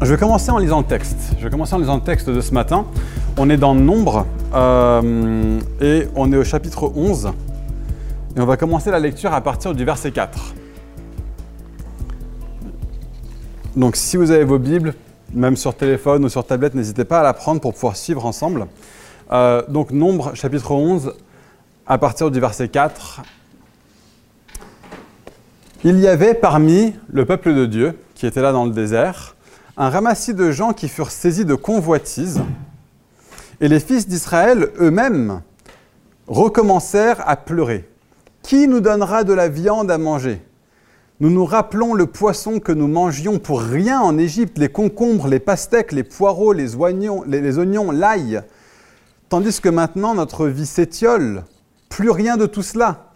je vais commencer en lisant le texte. Je vais commencer en lisant le texte de ce matin. On est dans Nombre euh, et on est au chapitre 11. Et on va commencer la lecture à partir du verset 4. Donc si vous avez vos Bibles, même sur téléphone ou sur tablette, n'hésitez pas à la prendre pour pouvoir suivre ensemble. Euh, donc Nombre, chapitre 11, à partir du verset 4. Il y avait parmi le peuple de Dieu, qui était là dans le désert, un ramassis de gens qui furent saisis de convoitise, et les fils d'Israël eux-mêmes recommencèrent à pleurer. Qui nous donnera de la viande à manger? Nous nous rappelons le poisson que nous mangions pour rien en Égypte, les concombres, les pastèques, les poireaux, les oignons, les, oignons l'ail, tandis que maintenant notre vie s'étiole. Plus rien de tout cela.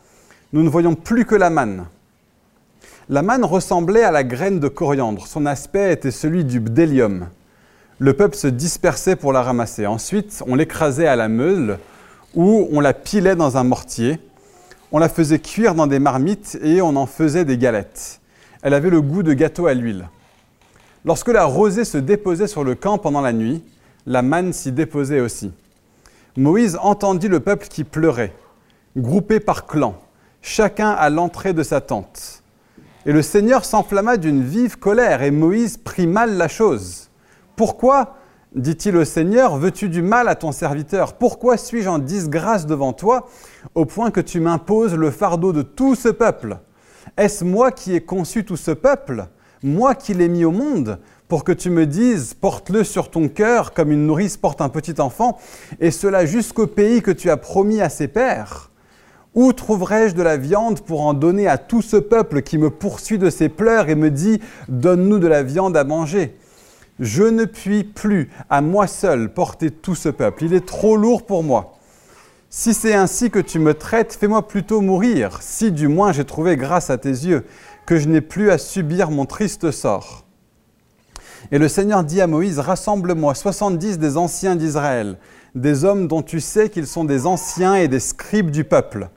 Nous ne voyons plus que la manne. La manne ressemblait à la graine de coriandre. Son aspect était celui du bdélium. Le peuple se dispersait pour la ramasser. Ensuite, on l'écrasait à la meule ou on la pilait dans un mortier. On la faisait cuire dans des marmites et on en faisait des galettes. Elle avait le goût de gâteau à l'huile. Lorsque la rosée se déposait sur le camp pendant la nuit, la manne s'y déposait aussi. Moïse entendit le peuple qui pleurait, groupé par clans, chacun à l'entrée de sa tente. Et le Seigneur s'enflamma d'une vive colère, et Moïse prit mal la chose. Pourquoi, dit-il au Seigneur, veux-tu du mal à ton serviteur? Pourquoi suis-je en disgrâce devant toi, au point que tu m'imposes le fardeau de tout ce peuple? Est-ce moi qui ai conçu tout ce peuple? Moi qui l'ai mis au monde? Pour que tu me dises, porte-le sur ton cœur comme une nourrice porte un petit enfant, et cela jusqu'au pays que tu as promis à ses pères où trouverai-je de la viande pour en donner à tout ce peuple qui me poursuit de ses pleurs et me dit Donne-nous de la viande à manger Je ne puis plus à moi seul porter tout ce peuple. Il est trop lourd pour moi. Si c'est ainsi que tu me traites, fais-moi plutôt mourir, si du moins j'ai trouvé grâce à tes yeux, que je n'ai plus à subir mon triste sort. Et le Seigneur dit à Moïse, Rassemble-moi soixante-dix des anciens d'Israël, des hommes dont tu sais qu'ils sont des anciens et des scribes du peuple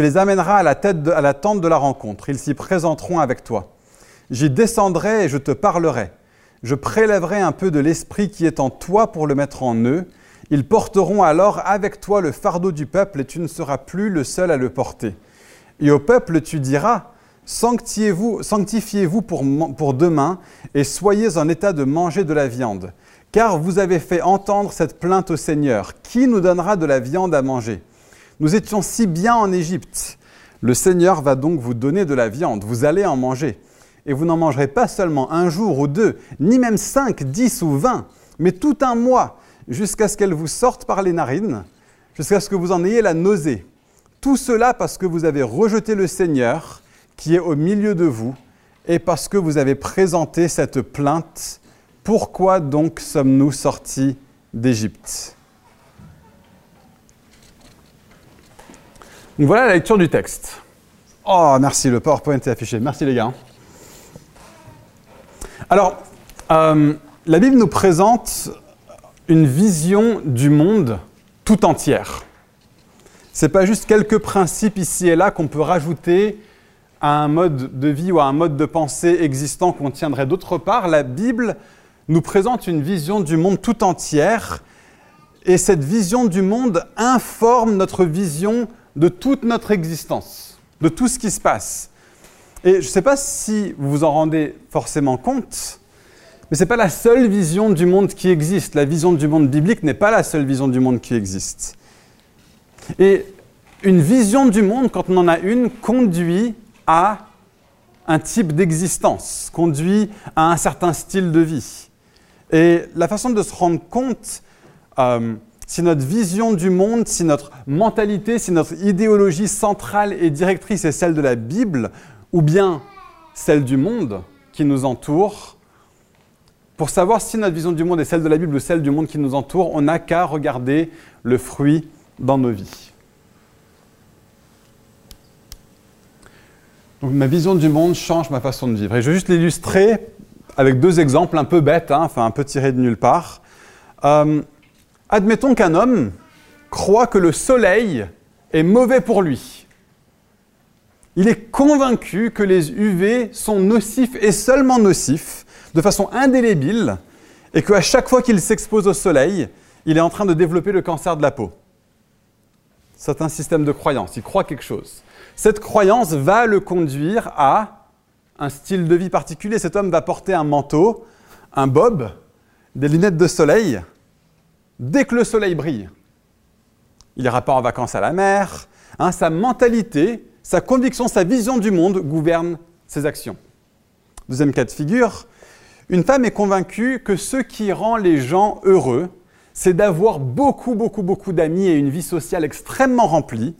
les amèneras à la, tête la tente de la rencontre. Ils s'y présenteront avec toi. J'y descendrai et je te parlerai. Je prélèverai un peu de l'esprit qui est en toi pour le mettre en eux. Ils porteront alors avec toi le fardeau du peuple et tu ne seras plus le seul à le porter. Et au peuple tu diras, sanctifiez-vous, pour demain et soyez en état de manger de la viande. Car vous avez fait entendre cette plainte au Seigneur. Qui nous donnera de la viande à manger? Nous étions si bien en Égypte. Le Seigneur va donc vous donner de la viande, vous allez en manger. Et vous n'en mangerez pas seulement un jour ou deux, ni même cinq, dix ou vingt, mais tout un mois, jusqu'à ce qu'elle vous sorte par les narines, jusqu'à ce que vous en ayez la nausée. Tout cela parce que vous avez rejeté le Seigneur qui est au milieu de vous, et parce que vous avez présenté cette plainte. Pourquoi donc sommes-nous sortis d'Égypte? Voilà la lecture du texte. Oh, merci, le PowerPoint est affiché. Merci les gars. Alors, euh, la Bible nous présente une vision du monde tout entière. Ce n'est pas juste quelques principes ici et là qu'on peut rajouter à un mode de vie ou à un mode de pensée existant qu'on tiendrait d'autre part. La Bible nous présente une vision du monde tout entière et cette vision du monde informe notre vision de toute notre existence, de tout ce qui se passe. Et je ne sais pas si vous vous en rendez forcément compte, mais ce n'est pas la seule vision du monde qui existe. La vision du monde biblique n'est pas la seule vision du monde qui existe. Et une vision du monde, quand on en a une, conduit à un type d'existence, conduit à un certain style de vie. Et la façon de se rendre compte euh, si notre vision du monde, si notre mentalité, si notre idéologie centrale et directrice est celle de la Bible, ou bien celle du monde qui nous entoure, pour savoir si notre vision du monde est celle de la Bible ou celle du monde qui nous entoure, on n'a qu'à regarder le fruit dans nos vies. Donc ma vision du monde change ma façon de vivre. Et je vais juste l'illustrer avec deux exemples un peu bêtes, hein, enfin un peu tirés de nulle part. Euh, Admettons qu'un homme croit que le soleil est mauvais pour lui. Il est convaincu que les UV sont nocifs et seulement nocifs, de façon indélébile et qu'à chaque fois qu'il s'expose au soleil, il est en train de développer le cancer de la peau. C'est un système de croyance, il croit quelque chose. Cette croyance va le conduire à un style de vie particulier. Cet homme va porter un manteau, un bob, des lunettes de soleil, dès que le soleil brille. Il n'ira pas en vacances à la mer. Hein, sa mentalité, sa conviction, sa vision du monde gouverne ses actions. Deuxième cas de figure, une femme est convaincue que ce qui rend les gens heureux, c'est d'avoir beaucoup, beaucoup, beaucoup d'amis et une vie sociale extrêmement remplie,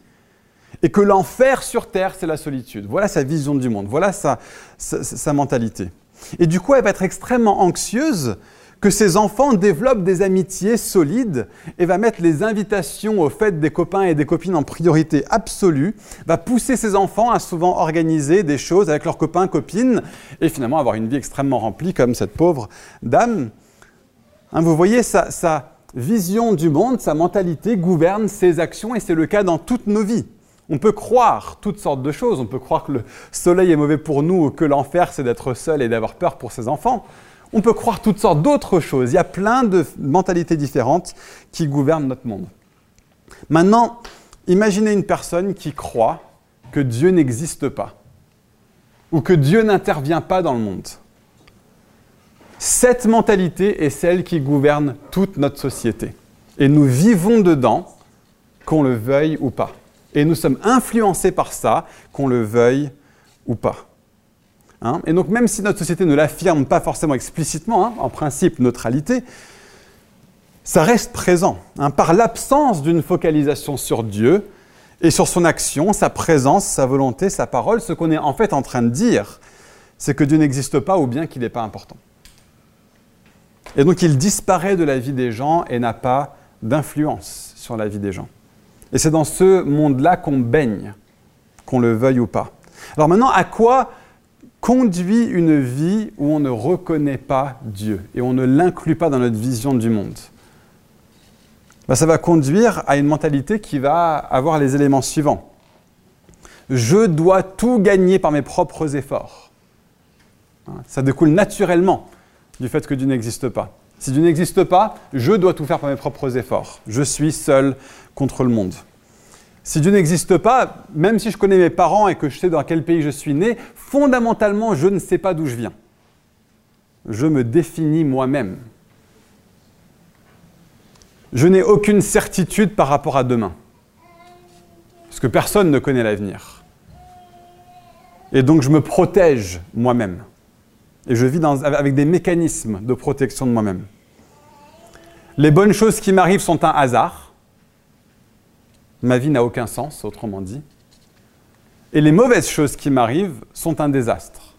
et que l'enfer sur Terre, c'est la solitude. Voilà sa vision du monde, voilà sa, sa mentalité. Et du coup, elle va être extrêmement anxieuse que ses enfants développent des amitiés solides et va mettre les invitations aux fêtes des copains et des copines en priorité absolue, va pousser ses enfants à souvent organiser des choses avec leurs copains, copines, et finalement avoir une vie extrêmement remplie comme cette pauvre dame. Hein, vous voyez, sa, sa vision du monde, sa mentalité gouverne ses actions et c'est le cas dans toutes nos vies. On peut croire toutes sortes de choses. On peut croire que le soleil est mauvais pour nous ou que l'enfer, c'est d'être seul et d'avoir peur pour ses enfants. On peut croire toutes sortes d'autres choses. Il y a plein de mentalités différentes qui gouvernent notre monde. Maintenant, imaginez une personne qui croit que Dieu n'existe pas ou que Dieu n'intervient pas dans le monde. Cette mentalité est celle qui gouverne toute notre société. Et nous vivons dedans, qu'on le veuille ou pas. Et nous sommes influencés par ça, qu'on le veuille ou pas. Hein. et donc même si notre société ne l'affirme pas forcément explicitement, hein, en principe neutralité, ça reste présent. Hein, par l'absence d'une focalisation sur Dieu et sur son action, sa présence, sa volonté, sa parole, ce qu'on est en fait en train de dire, c'est que Dieu n'existe pas ou bien qu'il n'est pas important. Et donc il disparaît de la vie des gens et n'a pas d'influence sur la vie des gens. Et c'est dans ce monde-là qu'on baigne, qu'on le veuille ou pas. Alors maintenant, à quoi conduit une vie où on ne reconnaît pas Dieu et on ne l'inclut pas dans notre vision du monde. Ben, ça va conduire à une mentalité qui va avoir les éléments suivants. Je dois tout gagner par mes propres efforts. Hein, ça découle naturellement du fait que Dieu n'existe pas. Si Dieu n'existe pas, je dois tout faire par mes propres efforts. Je suis seul contre le monde. Si Dieu n'existe pas, même si je connais mes parents et que je sais dans quel pays je suis né, fondamentalement, je ne sais pas d'où je viens. Je me définis moi-même. Je n'ai aucune certitude par rapport à demain. Parce que personne ne connaît l'avenir. Et donc je me protège moi-même. Et je vis avec des mécanismes de protection de moi-même. Les bonnes choses qui m'arrivent sont un hasard ma vie n'a aucun sens, autrement dit. Et les mauvaises choses qui m'arrivent sont un désastre.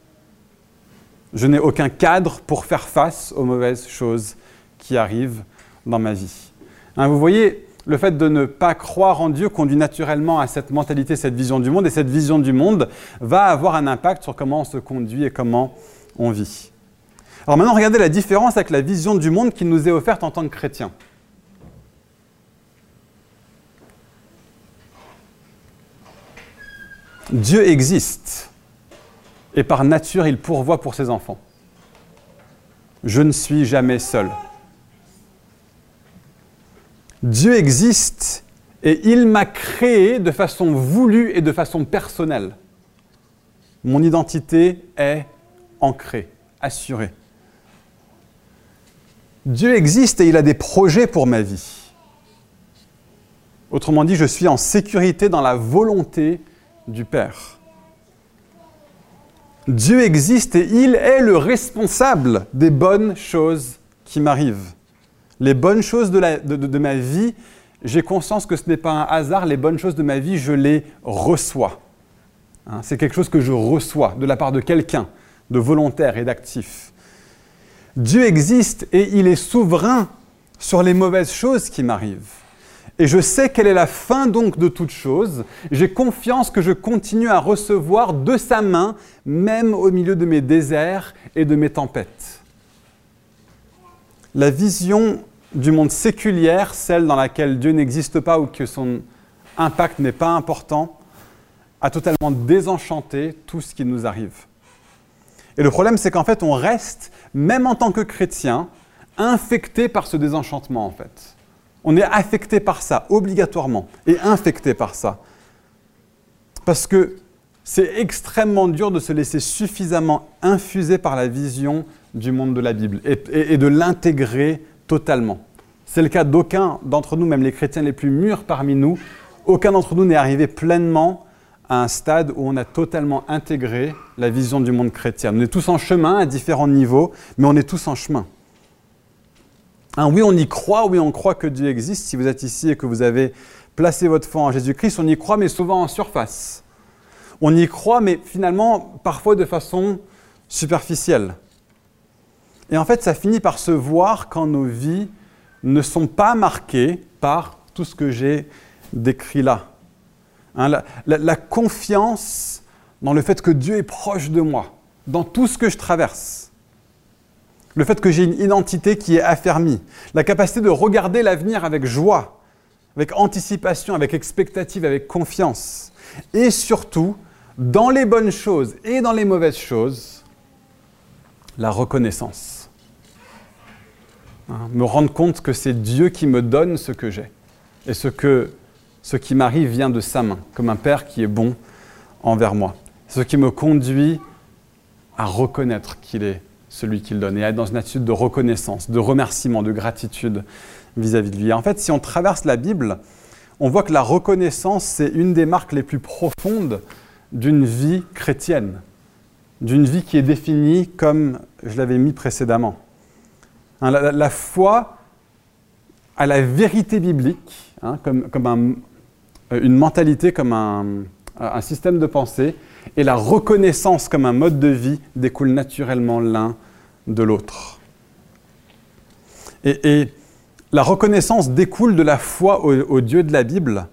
Je n'ai aucun cadre pour faire face aux mauvaises choses qui arrivent dans ma vie. Hein, vous voyez, le fait de ne pas croire en Dieu conduit naturellement à cette mentalité, cette vision du monde, et cette vision du monde va avoir un impact sur comment on se conduit et comment on vit. Alors maintenant, regardez la différence avec la vision du monde qui nous est offerte en tant que chrétiens. Dieu existe et par nature il pourvoit pour ses enfants. Je ne suis jamais seul. Dieu existe et il m'a créé de façon voulue et de façon personnelle. Mon identité est ancrée, assurée. Dieu existe et il a des projets pour ma vie. Autrement dit, je suis en sécurité dans la volonté du Père. Dieu existe et il est le responsable des bonnes choses qui m'arrivent. Les bonnes choses de, ma vie, j'ai conscience que ce n'est pas un hasard, les bonnes choses de ma vie, je les reçois. Hein, c'est quelque chose que je reçois de la part de quelqu'un, de volontaire et d'actif. Dieu existe et il est souverain sur les mauvaises choses qui m'arrivent. Et je sais quelle est la fin donc de toute chose. J'ai confiance que je continue à recevoir de sa main, même au milieu de mes déserts et de mes tempêtes. La vision du monde séculière, celle dans laquelle Dieu n'existe pas ou que son impact n'est pas important, a totalement désenchanté tout ce qui nous arrive. Et le problème, c'est qu'en fait, on reste, même en tant que chrétien, infecté par ce désenchantement, en fait. On est affecté par ça, obligatoirement, et infecté par ça. Parce que c'est extrêmement dur de se laisser suffisamment infuser par la vision du monde de la Bible et, de l'intégrer totalement. C'est le cas d'aucun d'entre nous, même les chrétiens les plus mûrs parmi nous, aucun d'entre nous n'est arrivé pleinement à un stade où on a totalement intégré la vision du monde chrétien. On est tous en chemin à différents niveaux, mais on est tous en chemin. Hein, oui, on y croit, oui, on croit que Dieu existe. Si vous êtes ici et que vous avez placé votre foi en Jésus-Christ, on y croit, mais souvent en surface. On y croit, mais finalement, parfois de façon superficielle. Et en fait, ça finit par se voir quand nos vies ne sont pas marquées par tout ce que j'ai décrit là. Hein, la, confiance dans le fait que Dieu est proche de moi, dans tout ce que je traverse. Le fait que j'ai une identité qui est affermie. La capacité de regarder l'avenir avec joie, avec anticipation, avec expectative, avec confiance. Et surtout, dans les bonnes choses et dans les mauvaises choses, la reconnaissance. Hein, me rendre compte que c'est Dieu qui me donne ce que j'ai. Et ce que ce qui m'arrive vient de sa main, comme un Père qui est bon envers moi. Ce qui me conduit à reconnaître qu'il est celui qu'il donne et être dans une attitude de reconnaissance, de remerciement, de gratitude vis-à-vis de lui. en fait, si on traverse la Bible, on voit que la reconnaissance, c'est une des marques les plus profondes d'une vie chrétienne, d'une vie qui est définie comme je l'avais mis précédemment. Hein, la, foi à la vérité biblique, hein, comme, comme un, une mentalité comme un, système de pensée et la reconnaissance comme un mode de vie découlent naturellement l'un de l'autre. Et, la reconnaissance découle de la foi au, Dieu de la Bible,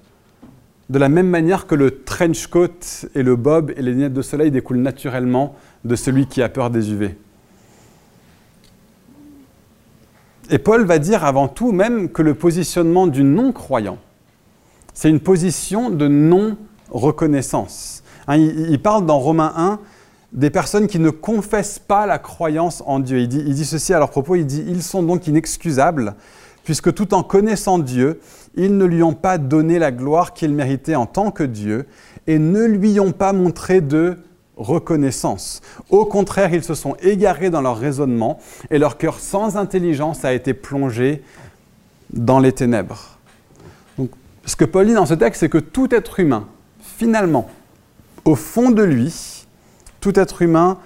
de la même manière que le trench coat et le bob et les lunettes de soleil découlent naturellement de celui qui a peur des UV. Et Paul va dire avant tout même que le positionnement du non-croyant c'est une position de non-reconnaissance. Hein, il, parle dans Romains 1 des personnes qui ne confessent pas la croyance en Dieu. Il dit, il dit ceci à leur propos, il dit, ils sont donc inexcusables, puisque tout en connaissant Dieu, ils ne lui ont pas donné la gloire qu'il méritait en tant que Dieu, et ne lui ont pas montré de reconnaissance. Au contraire, ils se sont égarés dans leur raisonnement, et leur cœur sans intelligence a été plongé dans les ténèbres. Ce que Paul dit dans ce texte, c'est que tout être humain, finalement, au fond de lui, tout être humain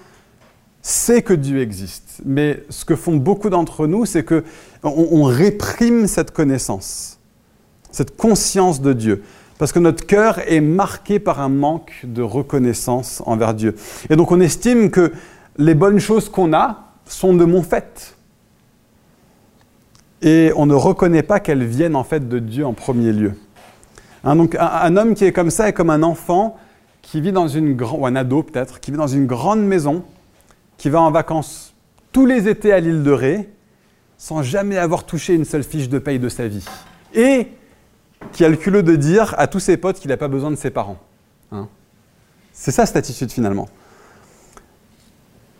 sait que Dieu existe. Mais ce que font beaucoup d'entre nous, c'est qu'on on réprime cette connaissance, cette conscience de Dieu. Parce que notre cœur est marqué par un manque de reconnaissance envers Dieu. Et donc on estime que les bonnes choses qu'on a sont de mon fait. Et on ne reconnaît pas qu'elles viennent en fait de Dieu en premier lieu. Hein, donc un, homme qui est comme ça est comme un enfant qui vit dans une grande, ou un ado peut-être, qui vit dans une grande maison, qui va en vacances tous les étés à l'île de Ré, sans jamais avoir touché une seule fiche de paye de sa vie. Et qui a le culot de dire à tous ses potes qu'il n'a pas besoin de ses parents. Hein. C'est ça cette attitude finalement.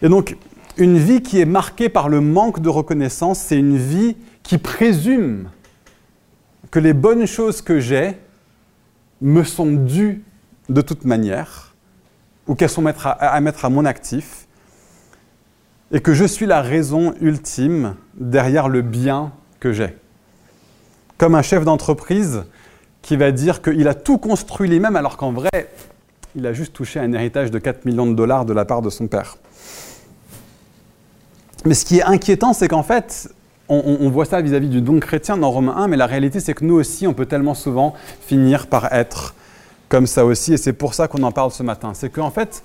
Et donc, une vie qui est marquée par le manque de reconnaissance, c'est une vie qui présume que les bonnes choses que j'ai me sont dues de toute manière, ou qu'elles sont à, mettre à mon actif, et que je suis la raison ultime derrière le bien que j'ai. Comme un chef d'entreprise qui va dire qu'il a tout construit lui-même alors qu'en vrai, il a juste touché un héritage de 4 millions de dollars de la part de son père. Mais ce qui est inquiétant, c'est qu'en fait, on, voit ça vis-à-vis du don chrétien dans Romains 1, mais la réalité c'est que nous aussi, on peut tellement souvent finir par être comme ça aussi, et c'est pour ça qu'on en parle ce matin. C'est qu'en fait,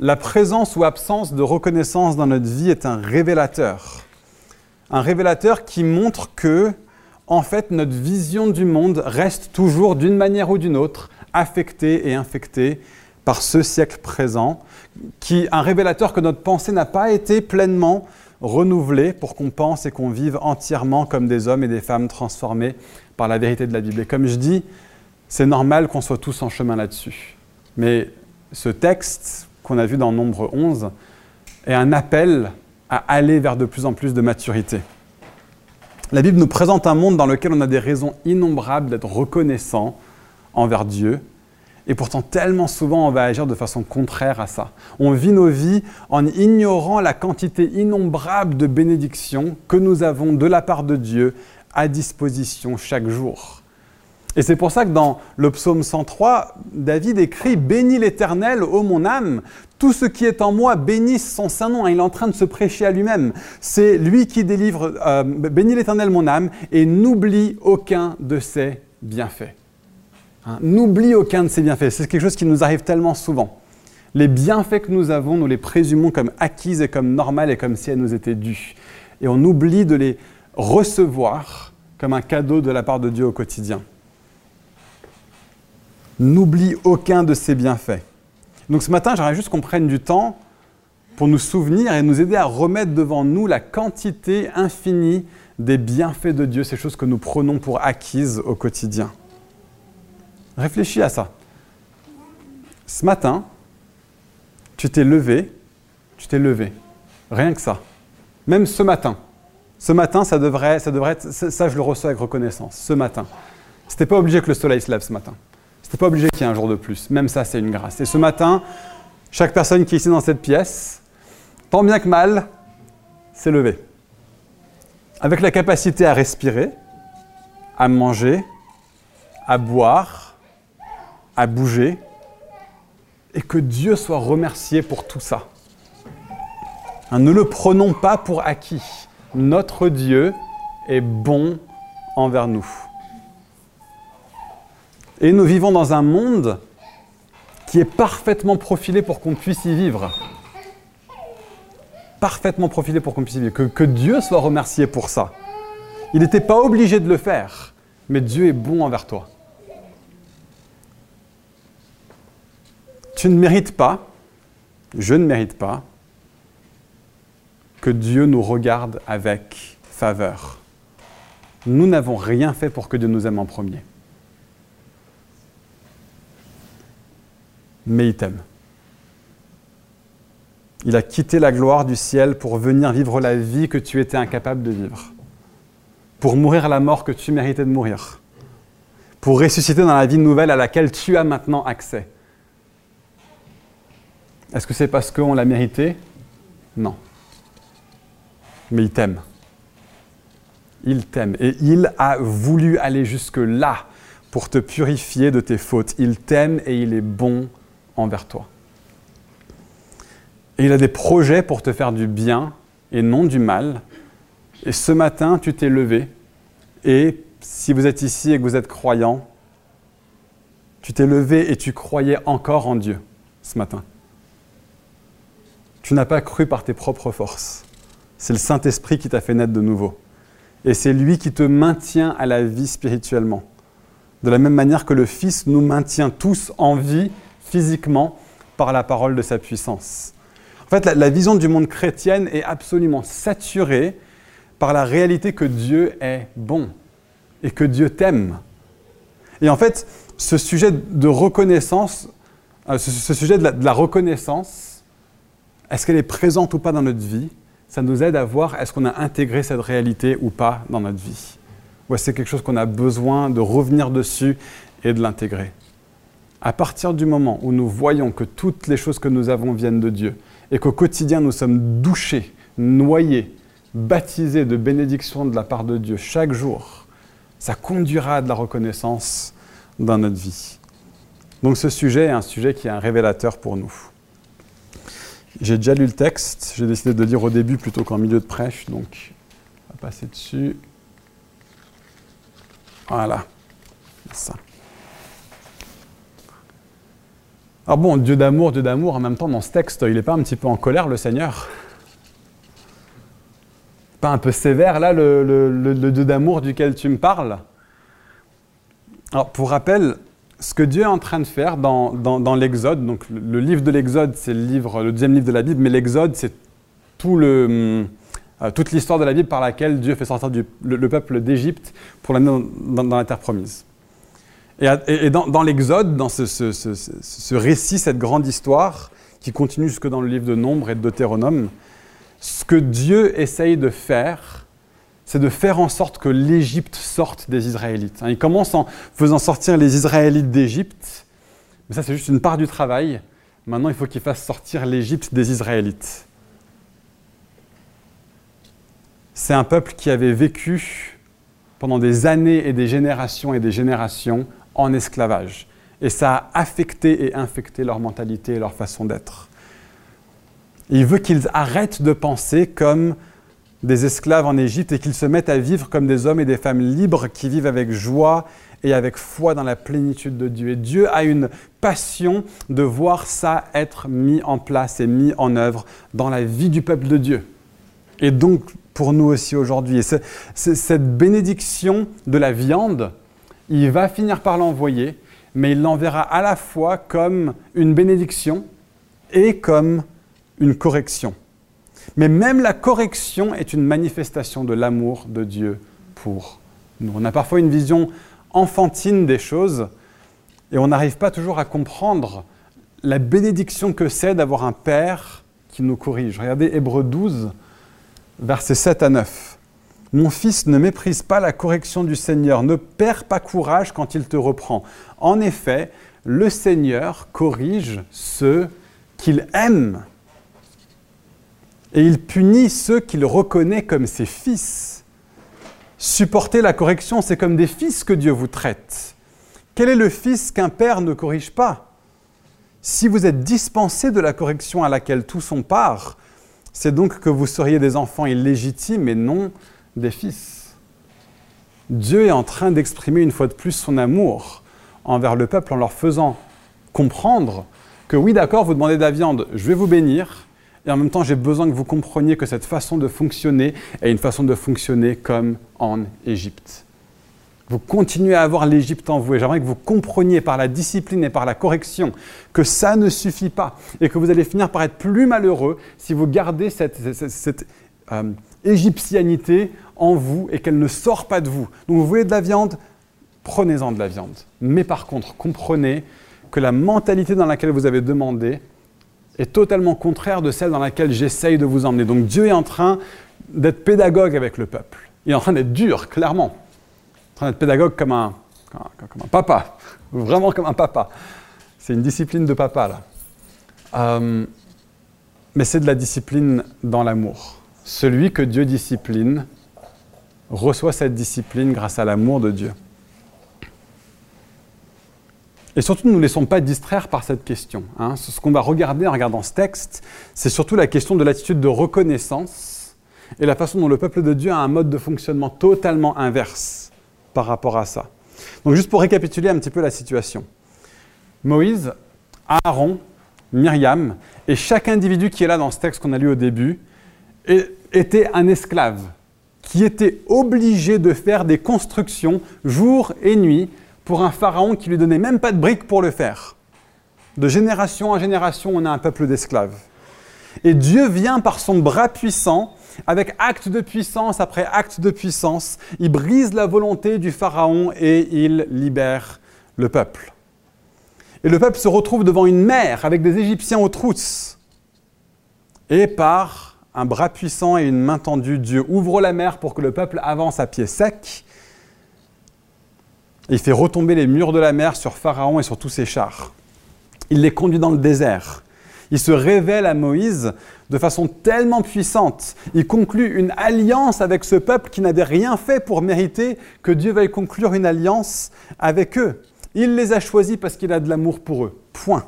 la présence ou absence de reconnaissance dans notre vie est un révélateur. Un révélateur qui montre que, en fait, notre vision du monde reste toujours, d'une manière ou d'une autre, affectée et infectée par ce siècle présent, qui, un révélateur que notre pensée n'a pas été pleinement renouvelé pour qu'on pense et qu'on vive entièrement comme des hommes et des femmes transformés par la vérité de la Bible. Et comme je dis, c'est normal qu'on soit tous en chemin là-dessus. Mais ce texte qu'on a vu dans Nombre 11 et un appel à aller vers de plus en plus de maturité. La Bible nous présente un monde dans lequel on a des raisons innombrables d'être reconnaissant envers Dieu, et pourtant tellement souvent on va agir de façon contraire à ça. On vit nos vies en ignorant la quantité innombrable de bénédictions que nous avons de la part de Dieu à disposition chaque jour. Et c'est pour ça que dans le psaume 103, David écrit Bénis l'Éternel, ô mon âme, tout ce qui est en moi, bénisse son saint nom. Il est en train de se prêcher à lui-même. C'est lui qui délivre euh, Bénis l'Éternel, mon âme, et n'oublie aucun de ses bienfaits. Hein, n'oublie aucun de ses bienfaits. C'est quelque chose qui nous arrive tellement souvent. Les bienfaits que nous avons, nous les présumons comme acquises et comme normales et comme si elles nous étaient dues. Et on oublie de les recevoir comme un cadeau de la part de Dieu au quotidien n'oublie aucun de ses bienfaits. Donc ce matin, j'aimerais juste qu'on prenne du temps pour nous souvenir et nous aider à remettre devant nous la quantité infinie des bienfaits de Dieu, ces choses que nous prenons pour acquises au quotidien. Réfléchis à ça. Ce matin, tu t'es levé, tu t'es levé. Rien que ça. Même ce matin. Ce matin, ça devrait, ça devrait être, ça je le reçois avec reconnaissance. Ce matin. C'était pas obligé que le soleil se lève ce matin. C'est pas obligé qu'il y ait un jour de plus. Même ça, c'est une grâce. Et ce matin, chaque personne qui est ici dans cette pièce, tant bien que mal, s'est levée. Avec la capacité à respirer, à manger, à boire, à bouger, et que Dieu soit remercié pour tout ça. Hein, ne le prenons pas pour acquis. Notre Dieu est bon envers nous. Et nous vivons dans un monde qui est parfaitement profilé pour qu'on puisse y vivre. Parfaitement profilé pour qu'on puisse y vivre. Que, que Dieu soit remercié pour ça. Il n'était pas obligé de le faire, mais Dieu est bon envers toi. Tu ne mérites pas, je ne mérite pas, que Dieu nous regarde avec faveur. Nous n'avons rien fait pour que Dieu nous aime en premier. mais il t'aime. Il a quitté la gloire du ciel pour venir vivre la vie que tu étais incapable de vivre, pour mourir la mort que tu méritais de mourir, pour ressusciter dans la vie nouvelle à laquelle tu as maintenant accès. Est-ce que c'est parce qu'on l'a mérité? Non. Mais il t'aime. Il t'aime. Et il a voulu aller jusque-là pour te purifier de tes fautes. Il t'aime et il est bon envers toi. Et il a des projets pour te faire du bien et non du mal. Et ce matin, tu t'es levé. Et si vous êtes ici et que vous êtes croyant, tu t'es levé et tu croyais encore en Dieu ce matin. Tu n'as pas cru par tes propres forces. C'est le Saint-Esprit qui t'a fait naître de nouveau. Et c'est lui qui te maintient à la vie spirituellement. De la même manière que le Fils nous maintient tous en vie physiquement par la parole de sa puissance. En fait, la, vision du monde chrétienne est absolument saturée par la réalité que Dieu est bon et que Dieu t'aime. Et en fait, ce sujet de reconnaissance, euh, ce, sujet de la, reconnaissance, est-ce qu'elle est présente ou pas dans notre vie Ça nous aide à voir est-ce qu'on a intégré cette réalité ou pas dans notre vie. Ou est-ce que c'est quelque chose qu'on a besoin de revenir dessus et de l'intégrer à partir du moment où nous voyons que toutes les choses que nous avons viennent de Dieu et qu'au quotidien nous sommes douchés, noyés, baptisés de bénédictions de la part de Dieu chaque jour, ça conduira à de la reconnaissance dans notre vie. Donc ce sujet est un sujet qui est un révélateur pour nous. J'ai déjà lu le texte, j'ai décidé de le lire au début plutôt qu'en milieu de prêche, donc on va passer dessus. Voilà, ça. Alors bon, Dieu d'amour, Dieu d'amour, en même temps, dans ce texte, il n'est pas un petit peu en colère, le Seigneur? Pas un peu sévère, là, le, Dieu d'amour duquel tu me parles? Alors, pour rappel, ce que Dieu est en train de faire dans, l'Exode, donc le, livre de l'Exode, c'est le, deuxième livre de la Bible, mais l'Exode, c'est euh, toute l'histoire de la Bible par laquelle Dieu fait sortir le, peuple d'Égypte pour l'amener dans la terre promise. Et, dans, l'Exode, dans ce, récit, cette grande histoire, qui continue jusque dans le livre de Nombre et de Deutéronome. Ce que Dieu essaye de faire, c'est de faire en sorte que l'Égypte sorte des Israélites. Hein, il commence en faisant sortir les Israélites d'Égypte, mais ça c'est juste une part du travail. Maintenant, il faut qu'il fasse sortir l'Égypte des Israélites. C'est un peuple qui avait vécu pendant des années et des générations et des générations en esclavage. Et ça a affecté et infecté leur mentalité et leur façon d'être. Il veut qu'ils arrêtent de penser comme des esclaves en Égypte et qu'ils se mettent à vivre comme des hommes et des femmes libres qui vivent avec joie et avec foi dans la plénitude de Dieu. Et Dieu a une passion de voir ça être mis en place et mis en œuvre dans la vie du peuple de Dieu. Et donc pour nous aussi aujourd'hui. Et cette bénédiction de la viande, il va finir par l'envoyer, mais il l'enverra à la fois comme une bénédiction et comme une correction. Mais même la correction est une manifestation de l'amour de Dieu pour nous. On a parfois une vision enfantine des choses et on n'arrive pas toujours à comprendre la bénédiction que c'est d'avoir un Père qui nous corrige. Regardez Hébreu 12, versets 7 à 9. Mon fils, ne méprise pas la correction du Seigneur, ne perds pas courage quand il te reprend. En effet, le Seigneur corrige ceux qu'il aime et il punit ceux qu'il reconnaît comme ses fils. Supporter la correction, c'est comme des fils que Dieu vous traite. Quel est le fils qu'un père ne corrige pas? Si vous êtes dispensé de la correction à laquelle tous ont part, c'est donc que vous seriez des enfants illégitimes et non des fils. Dieu est en train d'exprimer une fois de plus son amour envers le peuple en leur faisant comprendre que oui, d'accord, vous demandez de la viande, je vais vous bénir, et en même temps, j'ai besoin que vous compreniez que cette façon de fonctionner est une façon de fonctionner comme en Égypte. Vous continuez à avoir l'Égypte en vous et j'aimerais que vous compreniez par la discipline et par la correction que ça ne suffit pas et que vous allez finir par être plus malheureux si vous gardez cette, euh, égyptianité en vous et qu'elle ne sort pas de vous. Donc vous voulez de la viande, prenez-en de la viande. Mais par contre, comprenez que la mentalité dans laquelle vous avez demandé est totalement contraire de celle dans laquelle j'essaye de vous emmener. Donc Dieu est en train d'être pédagogue avec le peuple. Il est en train d'être dur, clairement train d'être pédagogue comme un, comme papa, vraiment comme un papa. C'est une discipline de papa, là. Euh, mais c'est de la discipline dans l'amour. Celui que Dieu discipline reçoit cette discipline grâce à l'amour de Dieu. Et surtout, ne nous laissons pas distraire par cette question. Hein. Ce qu'on va regarder en regardant ce texte, c'est surtout la question de l'attitude de reconnaissance et la façon dont le peuple de Dieu a un mode de fonctionnement totalement inverse par rapport à ça. Donc juste pour récapituler un petit peu la situation. Moïse, Aaron, Myriam et chaque individu qui est là dans ce texte qu'on a lu au début était un esclave qui était obligé de faire des constructions jour et nuit pour un pharaon qui lui donnait même pas de briques pour le faire. De génération en génération, on a un peuple d'esclaves. Et Dieu vient par son bras puissant avec acte de puissance après acte de puissance, il brise la volonté du Pharaon et il libère le peuple. Et le peuple se retrouve devant une mer avec des Égyptiens aux trousses. Et par un bras puissant et une main tendue, Dieu ouvre la mer pour que le peuple avance à pied sec. Il fait retomber les murs de la mer sur Pharaon et sur tous ses chars. Il les conduit dans le désert. Il se révèle à Moïse de façon tellement puissante. Il conclut une alliance avec ce peuple qui n'avait rien fait pour mériter que Dieu veuille conclure une alliance avec eux. Il les a choisis parce qu'il a de l'amour pour eux. Point.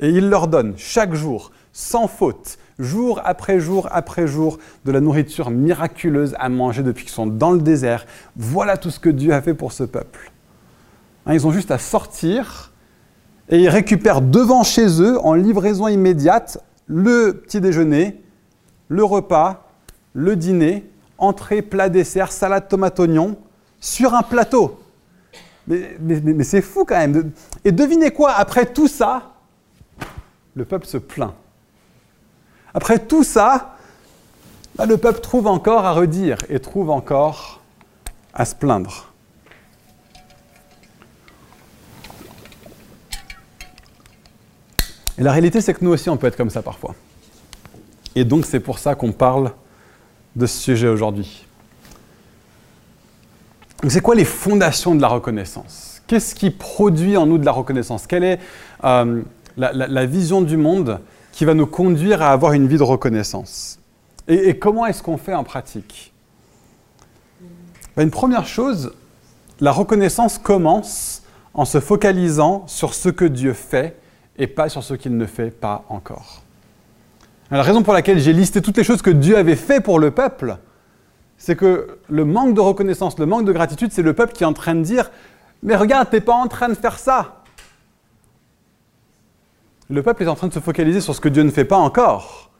Et il leur donne chaque jour, sans faute, jour après jour après jour, de la nourriture miraculeuse à manger depuis qu'ils sont dans le désert. Voilà tout ce que Dieu a fait pour ce peuple. Hein, ils ont juste à sortir et ils récupèrent devant chez eux, en livraison immédiate, le petit déjeuner, le repas, le dîner, entrée, plat, dessert, salade, tomate, oignon, sur un plateau. Mais, c'est fou quand même. Et devinez quoi, après tout ça, le peuple se plaint. Après tout ça, bah, le peuple trouve encore à redire et trouve encore à se plaindre. Et la réalité, c'est que nous aussi, on peut être comme ça parfois. Et donc, c'est pour ça qu'on parle de ce sujet aujourd'hui. C'est quoi les fondations de la reconnaissance? Qu'est-ce qui produit en nous de la reconnaissance? Quelle est euh, la, vision du monde? Qui va nous conduire à avoir une vie de reconnaissance et, comment est-ce qu'on fait en pratique? Ben, Une première chose, la reconnaissance commence en se focalisant sur ce que Dieu fait et pas sur ce qu'il ne fait pas encore. La raison pour laquelle j'ai listé toutes les choses que Dieu avait fait pour le peuple, c'est que le manque de reconnaissance, le manque de gratitude, c'est le peuple qui est en train de dire Mais regarde, tu n'es pas en train de faire ça. Le peuple est en train de se focaliser sur ce que Dieu ne fait pas encore.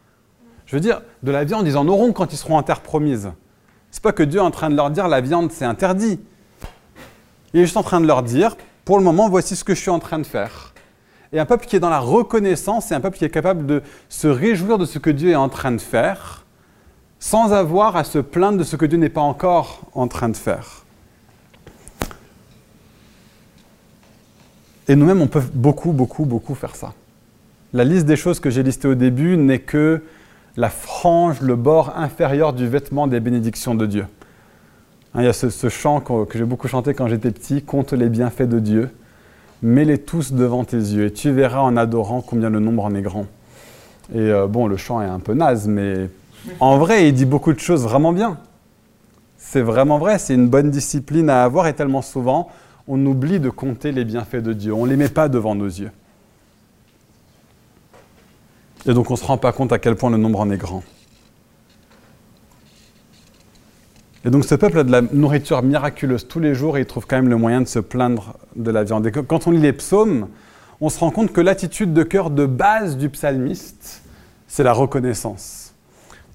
Je veux dire, de la viande, ils en auront quand ils seront en terre promise. C'est pas que Dieu est en train de leur dire la viande c'est interdit. Il est juste en train de leur dire pour le moment, voici ce que je suis en train de faire. Et un peuple qui est dans la reconnaissance, c'est un peuple qui est capable de se réjouir de ce que Dieu est en train de faire, sans avoir à se plaindre de ce que Dieu n'est pas encore en train de faire. Et nous-mêmes, on peut beaucoup, beaucoup, beaucoup faire ça. La liste des choses que j'ai listées au début n'est que la frange, le bord inférieur du vêtement des bénédictions de Dieu. Hein, il y a ce, chant que, j'ai beaucoup chanté quand j'étais petit, Compte les bienfaits de Dieu, mets-les tous devant tes yeux, et tu verras en adorant combien le nombre en est grand. Et euh, bon, le chant est un peu naze, mais en vrai, il dit beaucoup de choses vraiment bien. C'est vraiment vrai, c'est une bonne discipline à avoir, et tellement souvent, on oublie de compter les bienfaits de Dieu, on ne les met pas devant nos yeux. Et donc on ne se rend pas compte à quel point le nombre en est grand. Et donc ce peuple a de la nourriture miraculeuse tous les jours et il trouve quand même le moyen de se plaindre de la viande. Et quand on lit les psaumes, on se rend compte que l'attitude de cœur de base du psalmiste, c'est la reconnaissance.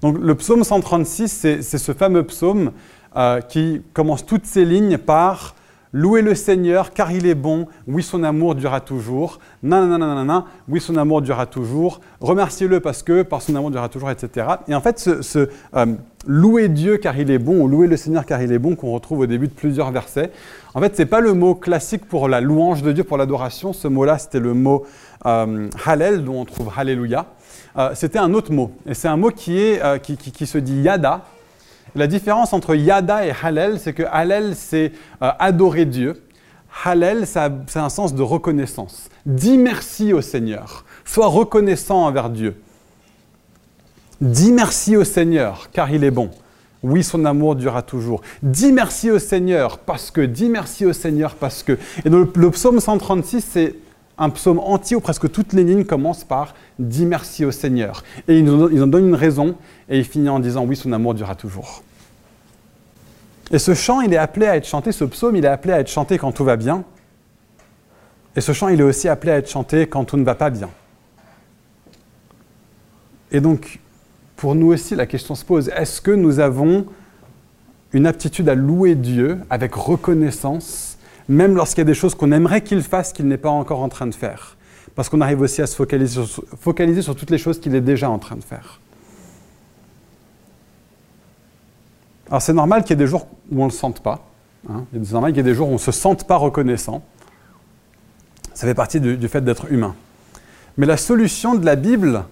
Donc le psaume 136, c'est ce fameux psaume euh, qui commence toutes ses lignes par Louez le Seigneur car il est bon, oui son amour durera toujours. Nanana, oui son amour durera toujours. Remerciez-le parce que par son amour durera toujours, etc. Et en fait, ce, euh, louer Dieu car il est bon ou louer le Seigneur car il est bon qu'on retrouve au début de plusieurs versets, en fait, ce n'est pas le mot classique pour la louange de Dieu, pour l'adoration. Ce mot-là, c'était le mot euh, Hallel, dont on trouve Alléluia. Euh, c'était un autre mot. Et c'est un mot qui, est, qui se dit Yada, la différence entre Yada et Hallel, c'est que Hallel, c'est euh, adorer Dieu. Hallel, c'est un sens de reconnaissance. Dis merci au Seigneur. Sois reconnaissant envers Dieu. Dis merci au Seigneur, car il est bon. Oui, son amour durera toujours. Dis merci au Seigneur parce que, dis merci au Seigneur parce que. Et le, psaume 136, c'est un psaume entier où presque toutes les lignes commencent par Dis merci au Seigneur. Et ils en donnent une raison et il finit en disant Oui, son amour durera toujours. Et ce chant, il est appelé à être chanté, ce psaume, il est appelé à être chanté quand tout va bien. Et ce chant, il est aussi appelé à être chanté quand tout ne va pas bien. Et donc, pour nous aussi, la question se pose, est-ce que nous avons une aptitude à louer Dieu avec reconnaissance, même lorsqu'il y a des choses qu'on aimerait qu'il fasse qu'il n'est pas encore en train de faire Parce qu'on arrive aussi à se focaliser sur, toutes les choses qu'il est déjà en train de faire. Alors c'est normal qu'il y ait des jours où on ne le sente pas. Hein. C'est normal qu'il y ait des jours où on ne se sente pas reconnaissant. Ça fait partie du, fait d'être humain. Mais la solution de la Bible,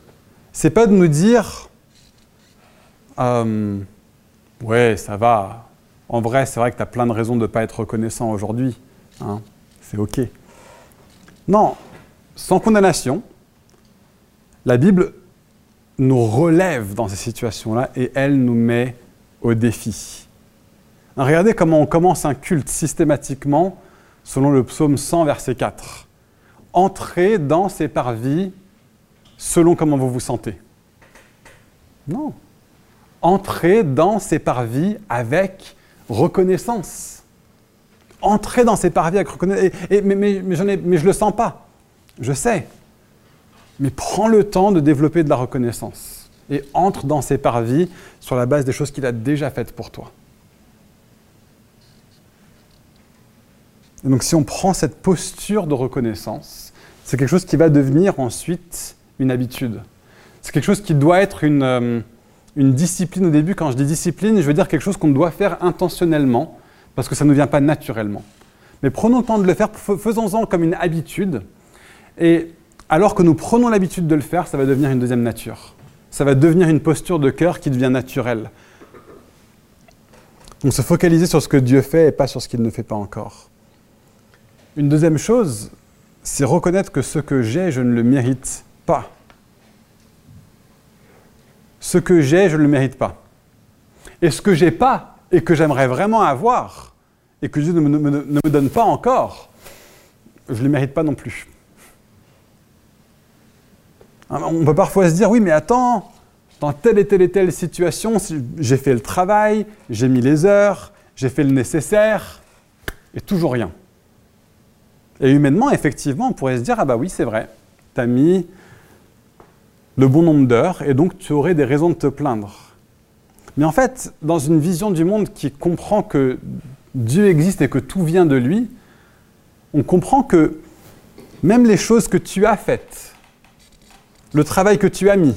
c'est pas de nous dire euh, Ouais, ça va. En vrai, c'est vrai que tu as plein de raisons de ne pas être reconnaissant aujourd'hui. Hein. C'est OK. Non, sans condamnation, la Bible nous relève dans ces situations-là et elle nous met au défi. Regardez comment on commence un culte systématiquement selon le psaume 100, verset 4. Entrez dans ces parvis selon comment vous vous sentez. Non. Entrez dans ces parvis avec reconnaissance. Entrez dans ces parvis avec reconnaissance. mais, mais, je ne le sens pas. Je sais. Mais prends le temps de développer de la reconnaissance et entre dans ses parvis sur la base des choses qu'il a déjà faites pour toi. Et donc si on prend cette posture de reconnaissance, c'est quelque chose qui va devenir ensuite une habitude. C'est quelque chose qui doit être une, euh, une discipline au début. Quand je dis discipline, je veux dire quelque chose qu'on doit faire intentionnellement, parce que ça ne vient pas naturellement. Mais prenons le temps de le faire, faisons-en comme une habitude. Et alors que nous prenons l'habitude de le faire, ça va devenir une deuxième nature. Ça va devenir une posture de cœur qui devient naturelle. Donc se focaliser sur ce que Dieu fait et pas sur ce qu'il ne fait pas encore. Une deuxième chose, c'est reconnaître que ce que j'ai, je ne le mérite pas. Ce que j'ai, je ne le mérite pas. Et ce que j'ai pas et que j'aimerais vraiment avoir et que Dieu ne me, ne me donne pas encore, je ne le mérite pas non plus. On peut parfois se dire, oui, mais attends, dans telle et telle et telle situation, j'ai fait le travail, j'ai mis les heures, j'ai fait le nécessaire, et toujours rien. Et humainement, effectivement, on pourrait se dire, ah bah oui, c'est vrai, tu as mis le bon nombre d'heures, et donc tu aurais des raisons de te plaindre. Mais en fait, dans une vision du monde qui comprend que Dieu existe et que tout vient de lui, on comprend que même les choses que tu as faites, le travail que tu as mis,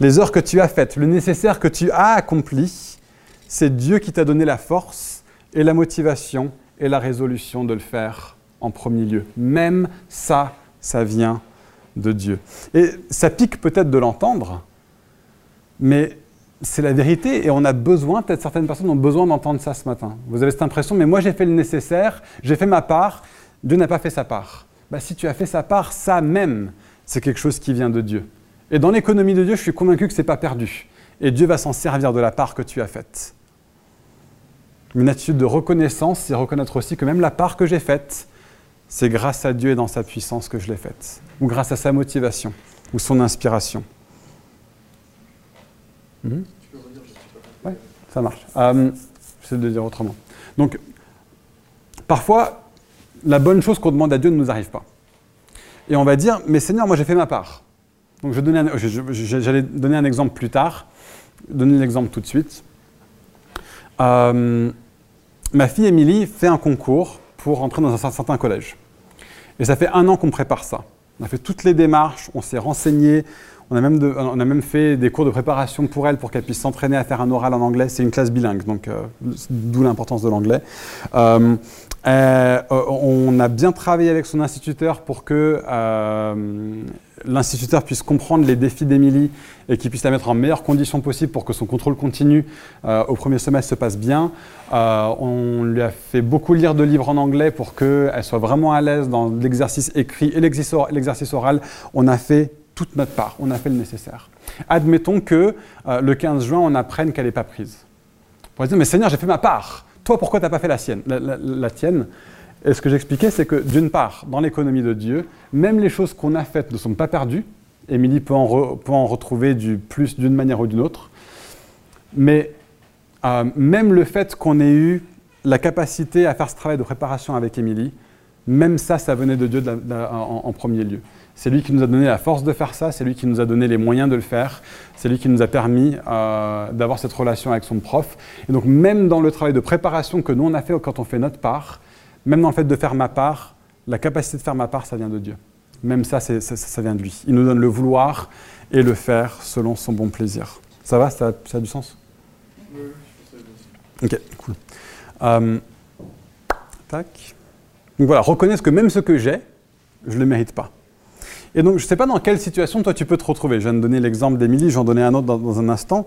les heures que tu as faites, le nécessaire que tu as accompli, c'est Dieu qui t'a donné la force et la motivation et la résolution de le faire en premier lieu. Même ça, ça vient de Dieu. Et ça pique peut-être de l'entendre, mais c'est la vérité et on a besoin, peut-être certaines personnes ont besoin d'entendre ça ce matin. Vous avez cette impression, mais moi j'ai fait le nécessaire, j'ai fait ma part, Dieu n'a pas fait sa part. Bah, si tu as fait sa part, ça même, c'est quelque chose qui vient de Dieu. Et dans l'économie de Dieu, je suis convaincu que ce n'est pas perdu. Et Dieu va s'en servir de la part que tu as faite. Une attitude de reconnaissance, c'est reconnaître aussi que même la part que j'ai faite, c'est grâce à Dieu et dans sa puissance que je l'ai faite. Ou grâce à sa motivation, ou son inspiration. Mhm. Oui, ça marche. Euh, J'essaie de le dire autrement. Donc, parfois, la bonne chose qu'on demande à Dieu ne nous arrive pas et on va dire, mais Seigneur, moi j'ai fait ma part. Donc j'allais donner un exemple plus tard, donner l'exemple tout de suite. Euh, ma fille Émilie fait un concours pour entrer dans un certain collège. Et ça fait un an qu'on prépare ça. On a fait toutes les démarches, on s'est renseigné, on a, même on a, même fait des cours de préparation pour elle pour qu'elle puisse s'entraîner à faire un oral en anglais. C'est une classe bilingue, donc euh, d'où l'importance de l'anglais. Euh, euh, on a bien travaillé avec son instituteur pour que l'instituteur puisse comprendre les défis d'Émilie et qu'il puisse la mettre en meilleures conditions possibles pour que son contrôle continu au premier semestre se passe bien. on lui a fait beaucoup lire de livres en anglais pour qu'elle soit vraiment à l'aise dans l'exercice écrit et l'exercice oral. On a fait toute notre part, on a fait le nécessaire. Admettons que euh, le 15 juin, on apprenne qu'elle n'est pas prise. On pourrait dire, mais Seigneur, j'ai fait ma part. Toi, pourquoi tu n'as pas fait la, tienne Et ce que j'expliquais, c'est que d'une part, dans l'économie de Dieu, même les choses qu'on a faites ne sont pas perdues. Émilie peut, peut, en retrouver du plus d'une manière ou d'une autre. Mais euh, même le fait qu'on ait eu la capacité à faire ce travail de préparation avec Émilie, même ça, ça venait de Dieu en, premier lieu. C'est lui qui nous a donné la force de faire ça, c'est lui qui nous a donné les moyens de le faire, c'est lui qui nous a permis euh, d'avoir cette relation avec son prof. Et donc même dans le travail de préparation que nous on a fait quand on fait notre part, même dans le fait de faire ma part, la capacité de faire ma part, ça vient de Dieu. Même ça, ça, ça, vient de lui. Il nous donne le vouloir et le faire selon son bon plaisir. Ça va? Ça, a du sens? Oui, je Ok, cool. Euh, tac. Donc voilà, reconnaître que même ce que j'ai, je ne le mérite pas. Et donc, je ne sais pas dans quelle situation toi tu peux te retrouver. Je viens de donner l'exemple d'Émilie, j'en donnais un autre dans, un instant.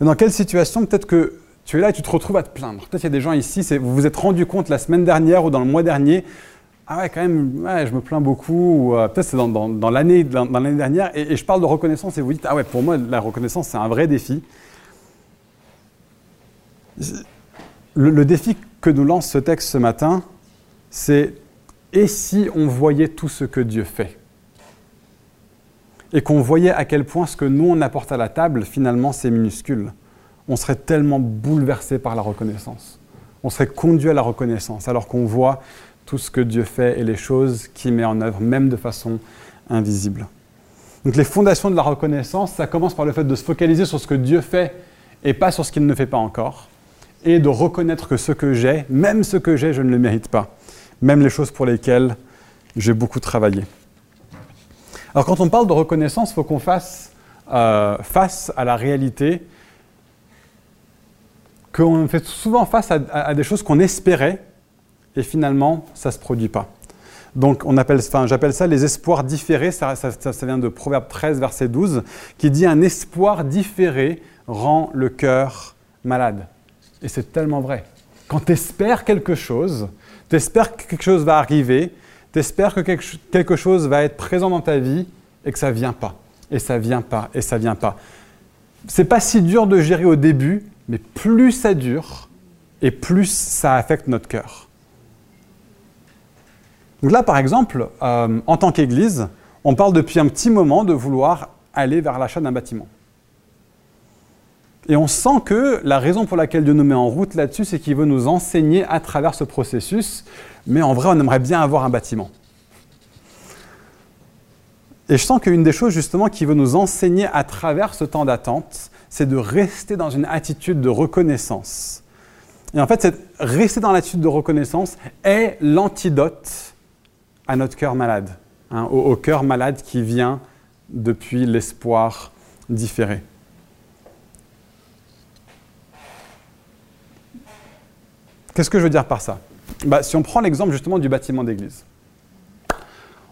Mais dans quelle situation peut-être que tu es là et tu te retrouves à te plaindre Peut-être qu'il y a des gens ici, vous vous êtes rendu compte la semaine dernière ou dans le mois dernier, ah ouais, quand même, je me plains beaucoup, ou euh, peut-être c'est dans, l'année dernière, et, je parle de reconnaissance et vous dites, ah ouais, pour moi, la reconnaissance, c'est un vrai défi. le défi que nous lance ce texte ce matin, c'est et si on voyait tout ce que Dieu fait? Et qu'on voyait à quel point ce que nous on apporte à la table, finalement, c'est minuscule, on serait tellement bouleversé par la reconnaissance. On serait conduit à la reconnaissance alors qu'on voit tout ce que Dieu fait et les choses qu'il met en œuvre, même de façon invisible. Donc les fondations de la reconnaissance, ça commence par le fait de se focaliser sur ce que Dieu fait et pas sur ce qu'il ne fait pas encore, et de reconnaître que ce que j'ai, même ce que j'ai, je ne le mérite pas, même les choses pour lesquelles j'ai beaucoup travaillé. Alors quand on parle de reconnaissance, il faut qu'on fasse euh, face à la réalité qu'on fait souvent face à, des choses qu'on espérait et finalement ça ne se produit pas. Donc on appelle, enfin, j'appelle ça les espoirs différés, ça, vient de Proverbe 13, verset 12, qui dit un espoir différé rend le cœur malade. Et c'est tellement vrai. Quand tu espères quelque chose, tu espères que quelque chose va arriver, tu espères que quelque chose va être présent dans ta vie et que ça vient pas, et ça vient pas, et ça vient pas. C'est pas si dur de gérer au début, mais plus ça dure, et plus ça affecte notre cœur. Donc là, par exemple, euh, en tant qu'Église, on parle depuis un petit moment de vouloir aller vers l'achat d'un bâtiment. Et on sent que la raison pour laquelle Dieu nous met en route là-dessus, c'est qu'il veut nous enseigner à travers ce processus. Mais en vrai, on aimerait bien avoir un bâtiment. Et je sens qu'une des choses justement qui veut nous enseigner à travers ce temps d'attente, c'est de rester dans une attitude de reconnaissance. Et en fait, rester dans l'attitude de reconnaissance est l'antidote à notre cœur malade, hein, au cœur malade qui vient depuis l'espoir différé. Qu'est-ce que je veux dire par ça bah, Si on prend l'exemple justement du bâtiment d'église,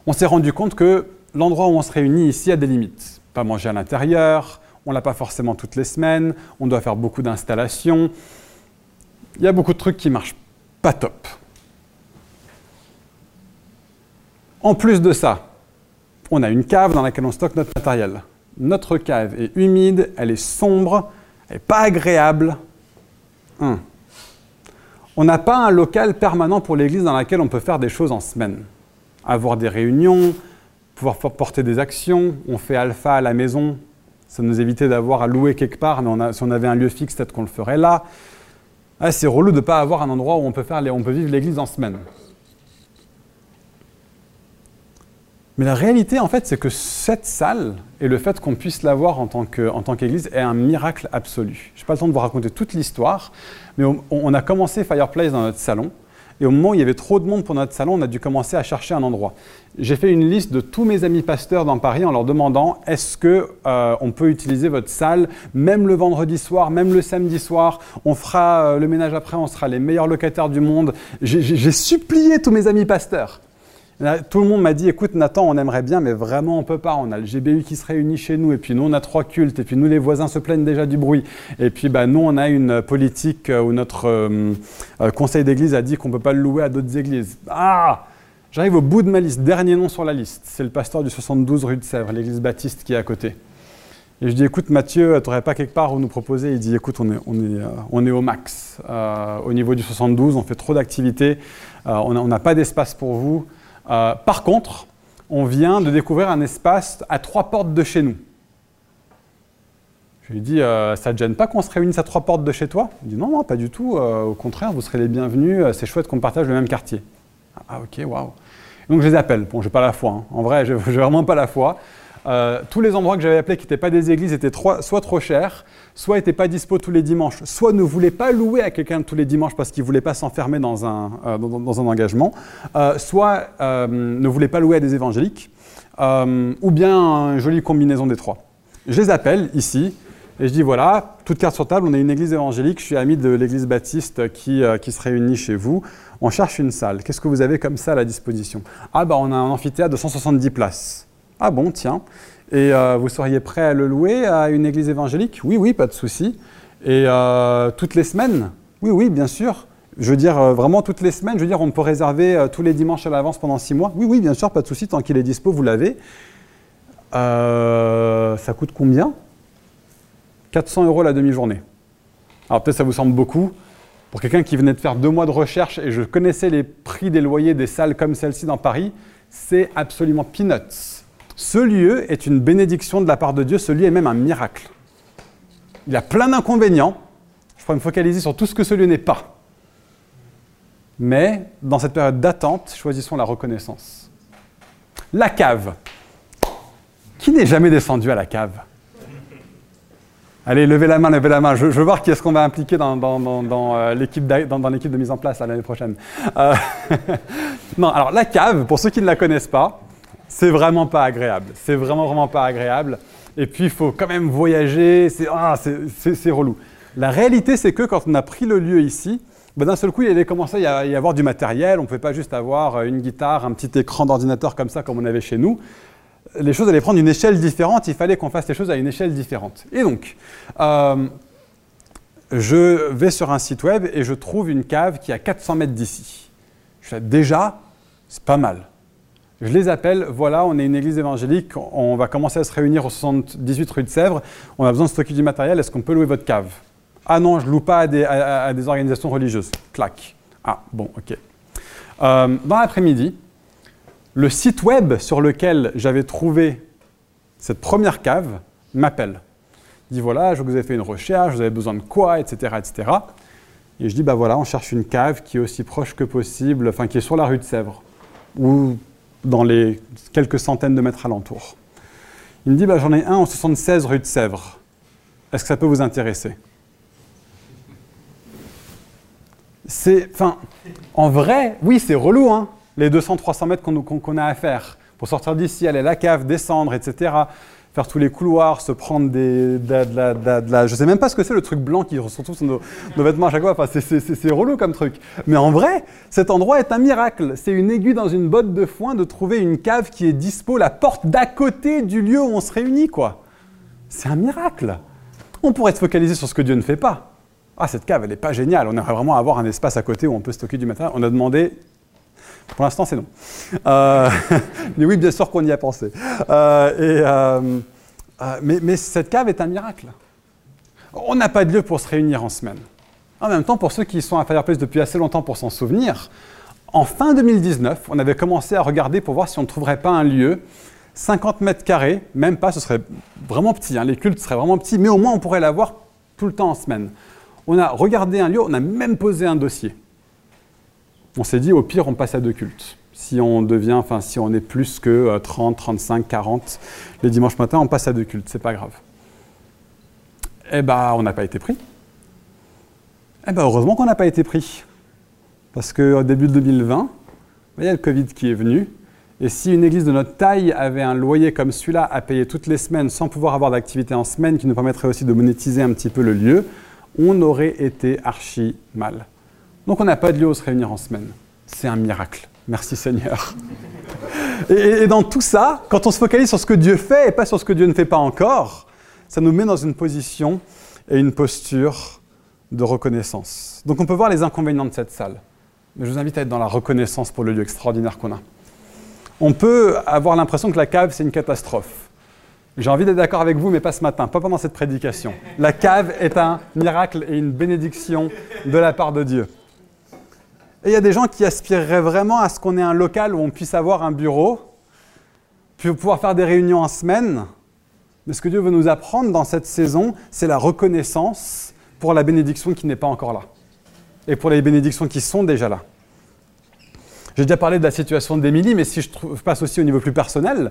on s'est rendu compte que l'endroit où on se réunit ici a des limites. Pas manger à l'intérieur, on ne l'a pas forcément toutes les semaines, on doit faire beaucoup d'installations. Il y a beaucoup de trucs qui marchent pas top. En plus de ça, on a une cave dans laquelle on stocke notre matériel. Notre cave est humide, elle est sombre, elle n'est pas agréable. Hum. On n'a pas un local permanent pour l'église dans laquelle on peut faire des choses en semaine. Avoir des réunions, pouvoir porter des actions. On fait alpha à la maison. Ça nous évitait d'avoir à louer quelque part, mais si on avait un lieu fixe, peut-être qu'on le ferait là. Ah, c'est relou de ne pas avoir un endroit où on peut, faire on peut vivre l'église en semaine. Mais la réalité, en fait, c'est que cette salle et le fait qu'on puisse l'avoir en tant qu'église est un miracle absolu. Je n'ai pas le temps de vous raconter toute l'histoire, mais on, a commencé Fireplace dans notre salon. Et au moment où il y avait trop de monde pour notre salon, on a dû commencer à chercher un endroit. J'ai fait une liste de tous mes amis pasteurs dans Paris en leur demandant est-ce que euh, on peut utiliser votre salle, même le vendredi soir, même le samedi soir. On fera euh, le ménage après, on sera les meilleurs locataires du monde. J'ai supplié tous mes amis pasteurs. Tout le monde m'a dit, écoute Nathan, on aimerait bien, mais vraiment on peut pas. On a le GBU qui se réunit chez nous, et puis nous on a trois cultes, et puis nous les voisins se plaignent déjà du bruit. Et puis bah, nous on a une politique où notre euh, euh, conseil d'église a dit qu'on ne peut pas le louer à d'autres églises. Ah J'arrive au bout de ma liste, dernier nom sur la liste, c'est le pasteur du 72 rue de Sèvres, l'église baptiste qui est à côté. Et je dis, écoute Mathieu, tu n'aurais pas quelque part où nous proposer? Il dit, écoute, on est, on est, euh, on est au max. au niveau du 72, on fait trop d'activités, on n'a pas d'espace pour vous. Euh, par contre, on vient de découvrir un espace à trois portes de chez nous. Je lui dis, euh, ça ne te gêne pas qu'on se réunisse à trois portes de chez toi? Il dit, non, non, pas du tout. Euh, au contraire, vous serez les bienvenus. c'est chouette qu'on partage le même quartier. Ah, ok, waouh. Donc je les appelle. Bon, j'ai pas la foi. Hein. En vrai, j'ai vraiment pas la foi. Tous les endroits que j'avais appelés qui n'étaient pas des églises étaient soit trop chers, soit n'étaient pas dispo tous les dimanches, soit ne voulaient pas louer à quelqu'un tous les dimanches parce qu'ils ne voulaient pas s'enfermer dans, un, euh, dans, un engagement, euh, soit euh, ne voulaient pas louer à des évangéliques, ou bien une jolie combinaison des trois. Je les appelle ici et je dis voilà, toute carte sur table, on est une église évangélique, je suis ami de l'église baptiste qui, qui se réunit chez vous, on cherche une salle, qu'est-ce que vous avez comme salle à disposition? Ah bah on a un amphithéâtre de 170 places. Ah bon, tiens. Et euh, vous seriez prêt à le louer à une église évangélique? Oui, oui, pas de souci. Et euh, toutes les semaines? Oui, oui, bien sûr. Je veux dire, euh, vraiment toutes les semaines? Je veux dire, on peut réserver tous les dimanches à l'avance pendant six mois? Oui, oui, bien sûr, pas de souci. Tant qu'il est dispo, vous l'avez. ça coûte combien? 400 euros la demi-journée. Alors peut-être ça vous semble beaucoup. Pour quelqu'un qui venait de faire deux mois de recherche et je connaissais les prix des loyers des salles comme celle-ci dans Paris, c'est absolument peanuts. Ce lieu est une bénédiction de la part de Dieu, ce lieu est même un miracle. Il a plein d'inconvénients. Je pourrais me focaliser sur tout ce que ce lieu n'est pas. Mais dans cette période d'attente, choisissons la reconnaissance. La cave. Qui n'est jamais descendu à la cave? Allez, levez la main, levez la main. Je, veux voir qui est-ce qu'on va impliquer dans, euh, l'équipe de mise en place l'année prochaine. Euh, non, alors la cave, pour ceux qui ne la connaissent pas, c'est vraiment pas agréable. C'est vraiment, vraiment pas agréable. Et puis, il faut quand même voyager. C'est ah, relou. La réalité, c'est que quand on a pris le lieu ici, ben, d'un seul coup, il allait commencer à y avoir du matériel. On ne pouvait pas juste avoir une guitare, un petit écran d'ordinateur comme ça, comme on avait chez nous. Les choses allaient prendre une échelle différente. Il fallait qu'on fasse les choses à une échelle différente. Et donc, euh, je vais sur un site web et je trouve une cave qui est à 400 mètres d'ici. Je déjà, c'est pas mal. Je les appelle, voilà, on est une église évangélique, on va commencer à se réunir au 78 rue de Sèvres, on a besoin de stocker du matériel, est-ce qu'on peut louer votre cave? Ah non, je ne loue pas à des, organisations religieuses. Clac. Ah, bon, ok. Euh, dans l'après-midi, le site web sur lequel j'avais trouvé cette première cave m'appelle. Il dit voilà, je vous ai fait une recherche, vous avez besoin de quoi, etc. etc. Et je dis bah voilà, on cherche une cave qui est aussi proche que possible, enfin qui est sur la rue de Sèvres, ou dans les quelques centaines de mètres alentours. Il me dit bah, j'en ai un en 76 rue de Sèvres. Est-ce que ça peut vous intéresser? C'est, en vrai, oui, c'est relou, hein les 200-300 mètres qu'on a à faire pour sortir d'ici, aller à la cave, descendre, etc. Faire tous les couloirs, se prendre des, de, Je sais même pas ce que c'est le truc blanc qui se retrouve sur nos, vêtements à chaque fois. Enfin, c'est relou comme truc. Mais en vrai, cet endroit est un miracle. C'est une aiguille dans une botte de foin de trouver une cave qui est dispo, la porte d'à côté du lieu où on se réunit, quoi. C'est un miracle. On pourrait se focaliser sur ce que Dieu ne fait pas. Ah, cette cave, elle n'est pas géniale. On aimerait vraiment avoir un espace à côté où on peut stocker du matériel. On a demandé pour l'instant, c'est non. Euh, mais oui, bien sûr qu'on y a pensé. Euh, euh, mais, cette cave est un miracle. On n'a pas de lieu pour se réunir en semaine. En même temps, pour ceux qui sont à Fireplace depuis assez longtemps pour s'en souvenir, en fin 2019, on avait commencé à regarder pour voir si on ne trouverait pas un lieu 50 mètres carrés, même pas, ce serait vraiment petit, hein, les cultes seraient vraiment petits, mais au moins on pourrait l'avoir tout le temps en semaine. On a regardé un lieu, on a même posé un dossier on s'est dit au pire on passe à deux cultes. Si on devient, enfin si on est plus que 30, 35, 40 les dimanches matins, on passe à deux cultes, c'est pas grave. Eh ben, on n'a pas été pris. Eh ben, heureusement qu'on n'a pas été pris. Parce qu'au début de 2020, il y a le Covid qui est venu. Et si une église de notre taille avait un loyer comme celui-là à payer toutes les semaines sans pouvoir avoir d'activité en semaine qui nous permettrait aussi de monétiser un petit peu le lieu, on aurait été archi mal. Donc on n'a pas de lieu où se réunir en semaine. C'est un miracle. Merci Seigneur. Et, dans tout ça, quand on se focalise sur ce que Dieu fait et pas sur ce que Dieu ne fait pas encore, ça nous met dans une position et une posture de reconnaissance. Donc on peut voir les inconvénients de cette salle. Mais je vous invite à être dans la reconnaissance pour le lieu extraordinaire qu'on a. On peut avoir l'impression que la cave, c'est une catastrophe. J'ai envie d'être d'accord avec vous, mais pas ce matin, pas pendant cette prédication. La cave est un miracle et une bénédiction de la part de Dieu. Et il y a des gens qui aspireraient vraiment à ce qu'on ait un local où on puisse avoir un bureau, puis pouvoir faire des réunions en semaine. Mais ce que Dieu veut nous apprendre dans cette saison, c'est la reconnaissance pour la bénédiction qui n'est pas encore là. Et pour les bénédictions qui sont déjà là. J'ai déjà parlé de la situation d'Émilie, mais si je passe aussi au niveau plus personnel,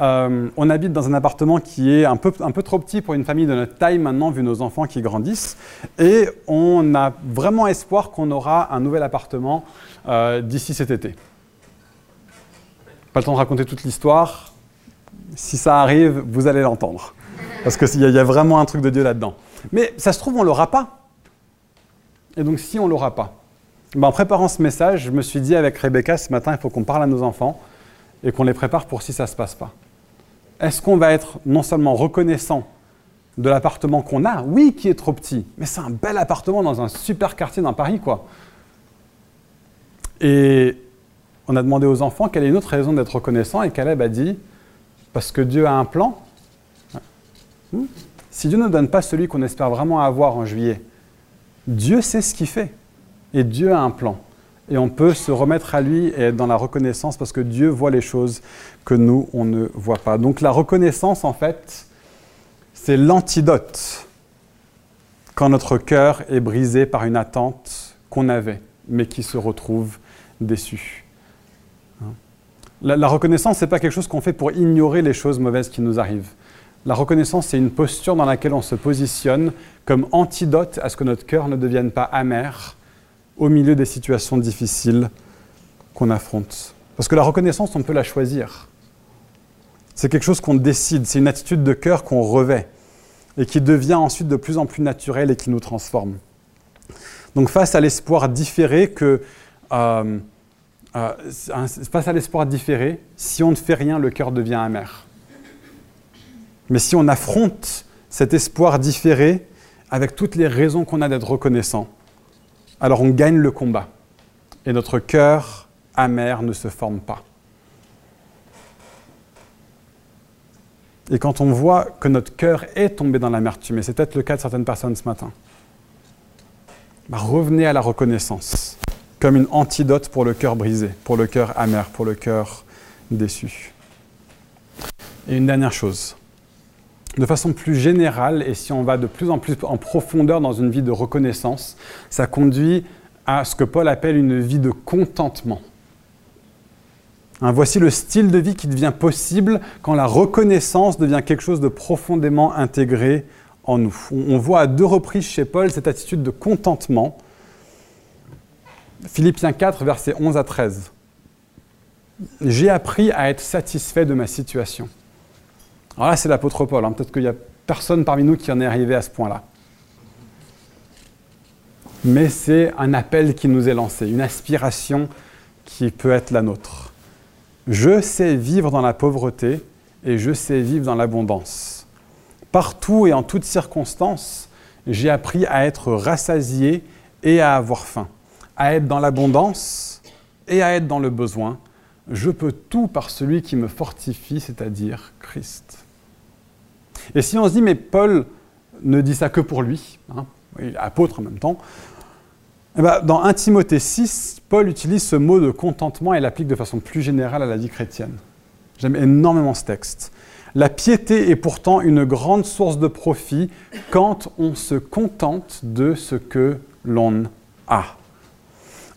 euh, on habite dans un appartement qui est un peu, un peu trop petit pour une famille de notre taille maintenant, vu nos enfants qui grandissent. Et on a vraiment espoir qu'on aura un nouvel appartement euh, d'ici cet été. Pas le temps de raconter toute l'histoire. Si ça arrive, vous allez l'entendre. Parce qu'il y, y, a vraiment un truc de Dieu là-dedans. Mais ça se trouve, on ne l'aura pas. Et donc, si on ne l'aura pas, ben, en préparant ce message, je me suis dit avec Rebecca ce matin, il faut qu'on parle à nos enfants et qu'on les prépare pour si ça ne se passe pas. Est-ce qu'on va être non seulement reconnaissant de l'appartement qu'on a, oui, qui est trop petit, mais c'est un bel appartement dans un super quartier dans Paris, quoi. Et on a demandé aux enfants quelle est une autre raison d'être reconnaissant, et Caleb a dit parce que Dieu a un plan. Hmm? Si Dieu ne donne pas celui qu'on espère vraiment avoir en juillet, Dieu sait ce qu'il fait, et Dieu a un plan. Et on peut se remettre à lui et être dans la reconnaissance parce que Dieu voit les choses que nous, on ne voit pas. Donc la reconnaissance, en fait, c'est l'antidote quand notre cœur est brisé par une attente qu'on avait, mais qui se retrouve déçu. Hein? La, la reconnaissance, ce n'est pas quelque chose qu'on fait pour ignorer les choses mauvaises qui nous arrivent. La reconnaissance, c'est une posture dans laquelle on se positionne comme antidote à ce que notre cœur ne devienne pas amer, au milieu des situations difficiles qu'on affronte. Parce que la reconnaissance, on peut la choisir. C'est quelque chose qu'on décide, c'est une attitude de cœur qu'on revêt et qui devient ensuite de plus en plus naturelle et qui nous transforme. Donc face à l'espoir différé que... Euh, euh, face à l'espoir différé, si on ne fait rien, le cœur devient amer. Mais si on affronte cet espoir différé avec toutes les raisons qu'on a d'être reconnaissant, alors on gagne le combat. Et notre cœur amer ne se forme pas. Et quand on voit que notre cœur est tombé dans l'amertume, et c'est peut-être le cas de certaines personnes ce matin, bah, revenez à la reconnaissance comme une antidote pour le cœur brisé, pour le cœur amer, pour le cœur déçu. Et une dernière chose, de façon plus générale, et si on va de plus en plus en profondeur dans une vie de reconnaissance, ça conduit à ce que Paul appelle une vie de contentement. Hein, voici le style de vie qui devient possible quand la reconnaissance devient quelque chose de profondément intégré en nous. On voit à deux reprises chez Paul cette attitude de contentement. Philippiens 4, versets 11 à 13. J'ai appris à être satisfait de ma situation. Alors là, c'est l'apôtre Paul. Hein. Peut-être qu'il n'y a personne parmi nous qui en est arrivé à ce point-là. Mais c'est un appel qui nous est lancé, une aspiration qui peut être la nôtre. Je sais vivre dans la pauvreté et je sais vivre dans l'abondance. Partout et en toutes circonstances, j'ai appris à être rassasié et à avoir faim, à être dans l'abondance et à être dans le besoin. Je peux tout par celui qui me fortifie, c'est-à-dire Christ. Et si on se dit, mais Paul ne dit ça que pour lui, hein, apôtre en même temps, eh ben, dans 1 Timothée 6, Paul utilise ce mot de contentement et l'applique de façon plus générale à la vie chrétienne. J'aime énormément ce texte. La piété est pourtant une grande source de profit quand on se contente de ce que l'on a.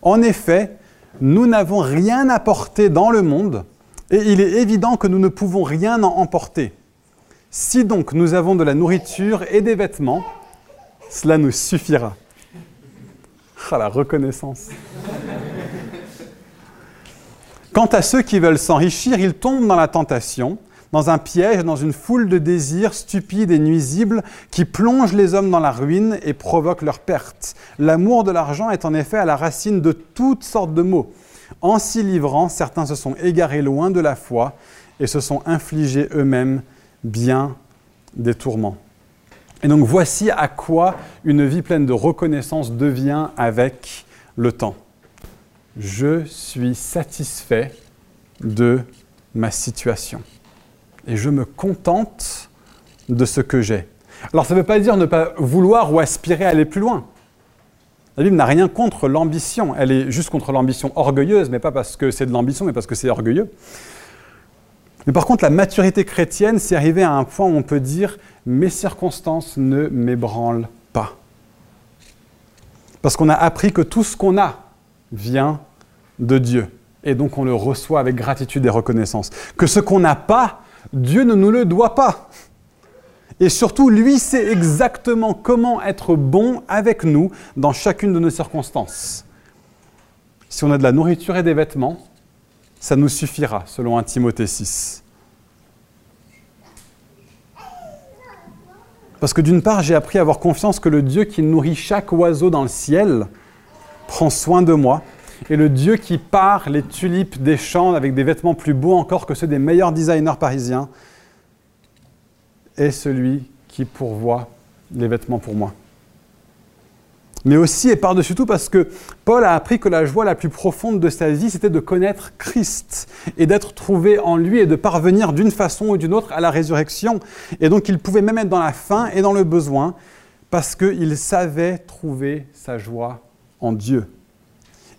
En effet, nous n'avons rien apporté dans le monde et il est évident que nous ne pouvons rien en emporter. Si donc nous avons de la nourriture et des vêtements, cela nous suffira. Ah, la reconnaissance. Quant à ceux qui veulent s'enrichir, ils tombent dans la tentation, dans un piège, dans une foule de désirs stupides et nuisibles qui plongent les hommes dans la ruine et provoquent leur perte. L'amour de l'argent est en effet à la racine de toutes sortes de maux. En s'y livrant, certains se sont égarés loin de la foi et se sont infligés eux-mêmes bien des tourments. Et donc voici à quoi une vie pleine de reconnaissance devient avec le temps. Je suis satisfait de ma situation. Et je me contente de ce que j'ai. Alors ça ne veut pas dire ne pas vouloir ou aspirer à aller plus loin. La Bible n'a rien contre l'ambition. Elle est juste contre l'ambition orgueilleuse, mais pas parce que c'est de l'ambition, mais parce que c'est orgueilleux. Mais par contre, la maturité chrétienne, c'est arriver à un point où on peut dire mes circonstances ne m'ébranlent pas. Parce qu'on a appris que tout ce qu'on a vient de Dieu. Et donc on le reçoit avec gratitude et reconnaissance. Que ce qu'on n'a pas, Dieu ne nous le doit pas. Et surtout, lui sait exactement comment être bon avec nous dans chacune de nos circonstances. Si on a de la nourriture et des vêtements, ça nous suffira, selon 1 Timothée 6. Parce que d'une part, j'ai appris à avoir confiance que le Dieu qui nourrit chaque oiseau dans le ciel prend soin de moi. Et le Dieu qui part les tulipes des champs avec des vêtements plus beaux encore que ceux des meilleurs designers parisiens est celui qui pourvoit les vêtements pour moi mais aussi et par-dessus tout parce que Paul a appris que la joie la plus profonde de sa vie, c'était de connaître Christ et d'être trouvé en lui et de parvenir d'une façon ou d'une autre à la résurrection. Et donc il pouvait même être dans la faim et dans le besoin parce qu'il savait trouver sa joie en Dieu.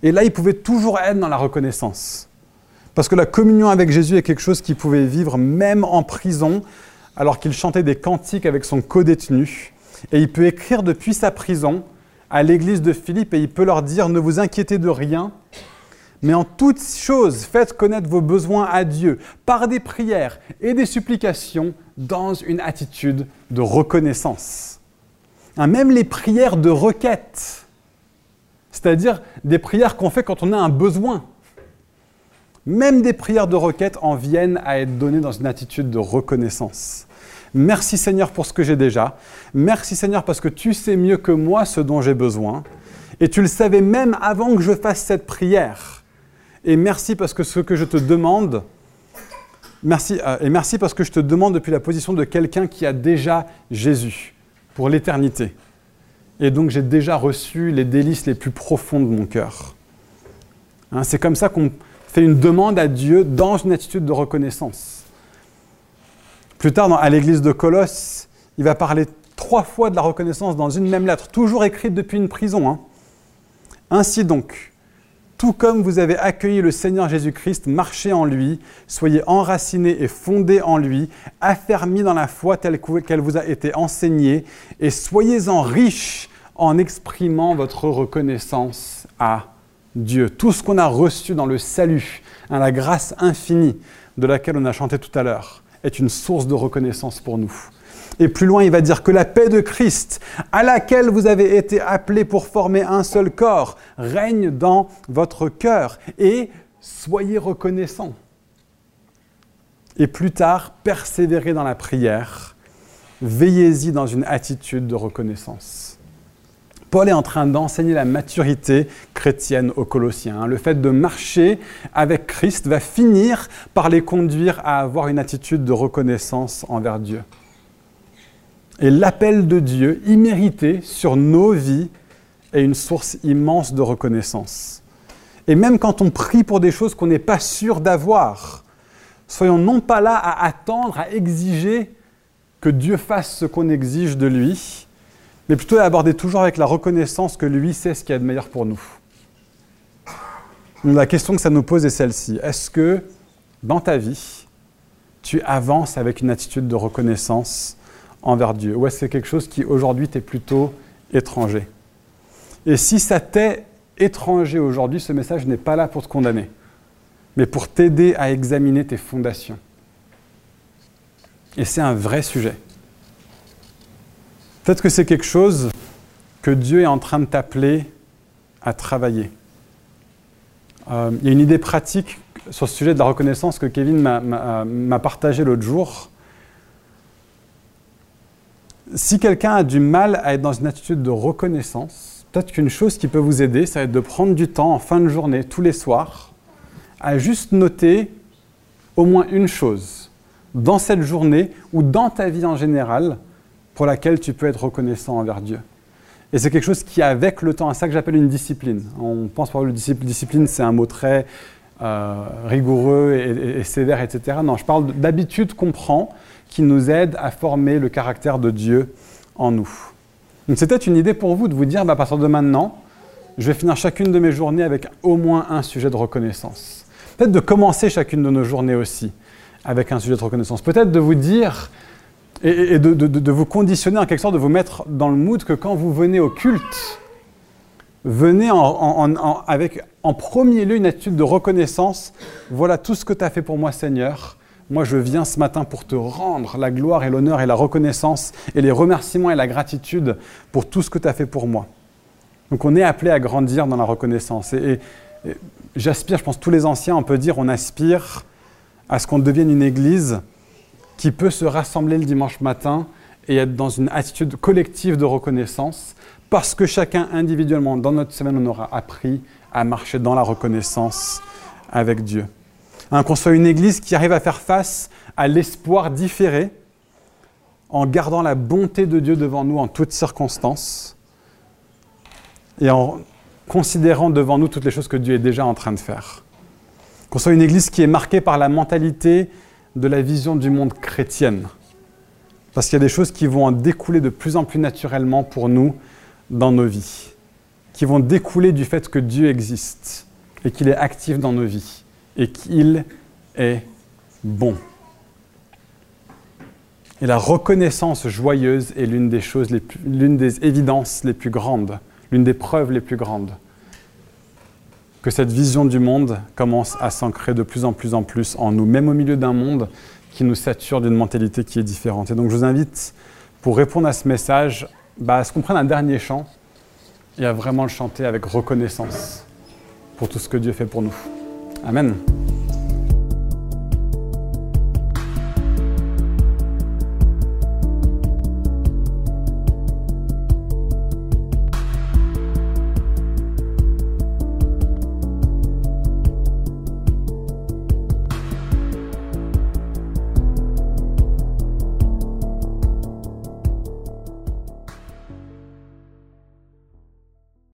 Et là, il pouvait toujours être dans la reconnaissance. Parce que la communion avec Jésus est quelque chose qu'il pouvait vivre même en prison, alors qu'il chantait des cantiques avec son co-détenu. Et il peut écrire depuis sa prison à l'église de Philippe et il peut leur dire, ne vous inquiétez de rien, mais en toutes choses, faites connaître vos besoins à Dieu par des prières et des supplications dans une attitude de reconnaissance. Hein, même les prières de requête, c'est-à-dire des prières qu'on fait quand on a un besoin. Même des prières de requête en viennent à être données dans une attitude de reconnaissance. Merci Seigneur pour ce que j'ai déjà. Merci Seigneur parce que tu sais mieux que moi ce dont j'ai besoin. Et tu le savais même avant que je fasse cette prière. Et merci parce que ce que je te demande, merci, euh, et merci parce que je te demande depuis la position de quelqu'un qui a déjà Jésus pour l'éternité. Et donc j'ai déjà reçu les délices les plus profondes de mon cœur. Hein, c'est comme ça qu'on fait une demande à Dieu dans une attitude de reconnaissance. Plus tard, à l'église de Colosse, il va parler trois fois de la reconnaissance dans une même lettre, toujours écrite depuis une prison. Hein. Ainsi donc, tout comme vous avez accueilli le Seigneur Jésus-Christ, marchez en lui, soyez enracinés et fondés en lui, affermis dans la foi telle qu'elle vous a été enseignée, et soyez-en riches en exprimant votre reconnaissance à Dieu. Tout ce qu'on a reçu dans le salut, hein, la grâce infinie de laquelle on a chanté tout à l'heure, est une source de reconnaissance pour nous. Et plus loin, il va dire que la paix de Christ, à laquelle vous avez été appelés pour former un seul corps, règne dans votre cœur et soyez reconnaissants. Et plus tard, persévérez dans la prière, veillez-y dans une attitude de reconnaissance. Paul est en train d'enseigner la maturité chrétienne aux Colossiens. Le fait de marcher avec Christ va finir par les conduire à avoir une attitude de reconnaissance envers Dieu. Et l'appel de Dieu, immérité, sur nos vies, est une source immense de reconnaissance. Et même quand on prie pour des choses qu'on n'est pas sûr d'avoir, soyons non pas là à attendre, à exiger que Dieu fasse ce qu'on exige de lui, mais plutôt à aborder toujours avec la reconnaissance que lui sait ce qu'il y a de meilleur pour nous. la question que ça nous pose est celle-ci. Est-ce que dans ta vie, tu avances avec une attitude de reconnaissance envers Dieu? Ou est-ce que c'est quelque chose qui aujourd'hui t'est plutôt étranger? Et si ça t'est étranger aujourd'hui, ce message n'est pas là pour te condamner, mais pour t'aider à examiner tes fondations. Et c'est un vrai sujet. Peut-être que c'est quelque chose que Dieu est en train de t'appeler à travailler. Euh, il y a une idée pratique sur ce sujet de la reconnaissance que Kevin m'a partagé l'autre jour si quelqu'un a du mal à être dans une attitude de reconnaissance, peut-être qu'une chose qui peut vous aider, ça va être de prendre du temps en fin de journée, tous les soirs, à juste noter au moins une chose dans cette journée ou dans ta vie en général pour laquelle tu peux être reconnaissant envers Dieu. Et c'est quelque chose qui, avec le temps, c'est ça que j'appelle une discipline. On pense par le discipline, c'est un mot très euh, rigoureux et, et, sévère, etc. Non, je parle d'habitude qu'on prend qui nous aide à former le caractère de Dieu en nous. Donc c'est peut-être une idée pour vous de vous dire, bah, à partir de maintenant, je vais finir chacune de mes journées avec au moins un sujet de reconnaissance. Peut-être de commencer chacune de nos journées aussi avec un sujet de reconnaissance. Peut-être de vous dire et, de, vous conditionner en quelque sorte, de vous mettre dans le mood que quand vous venez au culte, venez avec en premier lieu une attitude de reconnaissance. Voilà tout ce que tu as fait pour moi, Seigneur moi je viens ce matin pour te rendre la gloire et l'honneur et la reconnaissance et les remerciements et la gratitude pour tout ce que tu as fait pour moi. Donc on est appelé à grandir dans la reconnaissance. Et, j'aspire, je pense tous les anciens, on peut dire, on aspire à ce qu'on devienne une église qui peut se rassembler le dimanche matin et être dans une attitude collective de reconnaissance, parce que chacun individuellement, dans notre semaine, on aura appris à marcher dans la reconnaissance avec Dieu. Hein, qu'on soit une église qui arrive à faire face à l'espoir différé en gardant la bonté de Dieu devant nous en toutes circonstances et en considérant devant nous toutes les choses que Dieu est déjà en train de faire. Qu'on soit une église qui est marquée par la mentalité de la vision du monde chrétienne. Parce qu'il y a des choses qui vont en découler de plus en plus naturellement pour nous dans nos vies, qui vont découler du fait que Dieu existe et qu'il est actif dans nos vies et qu'il est bon. Et la reconnaissance joyeuse est l'une des choses, l'une des évidences les plus grandes, l'une des preuves les plus grandes que cette vision du monde commence à s'ancrer de plus en plus en plus en nous, même au milieu d'un monde qui nous sature d'une mentalité qui est différente. Et donc je vous invite, pour répondre à ce message, bah, à ce qu'on prenne un dernier chant et à vraiment le chanter avec reconnaissance pour tout ce que Dieu fait pour nous. Amen.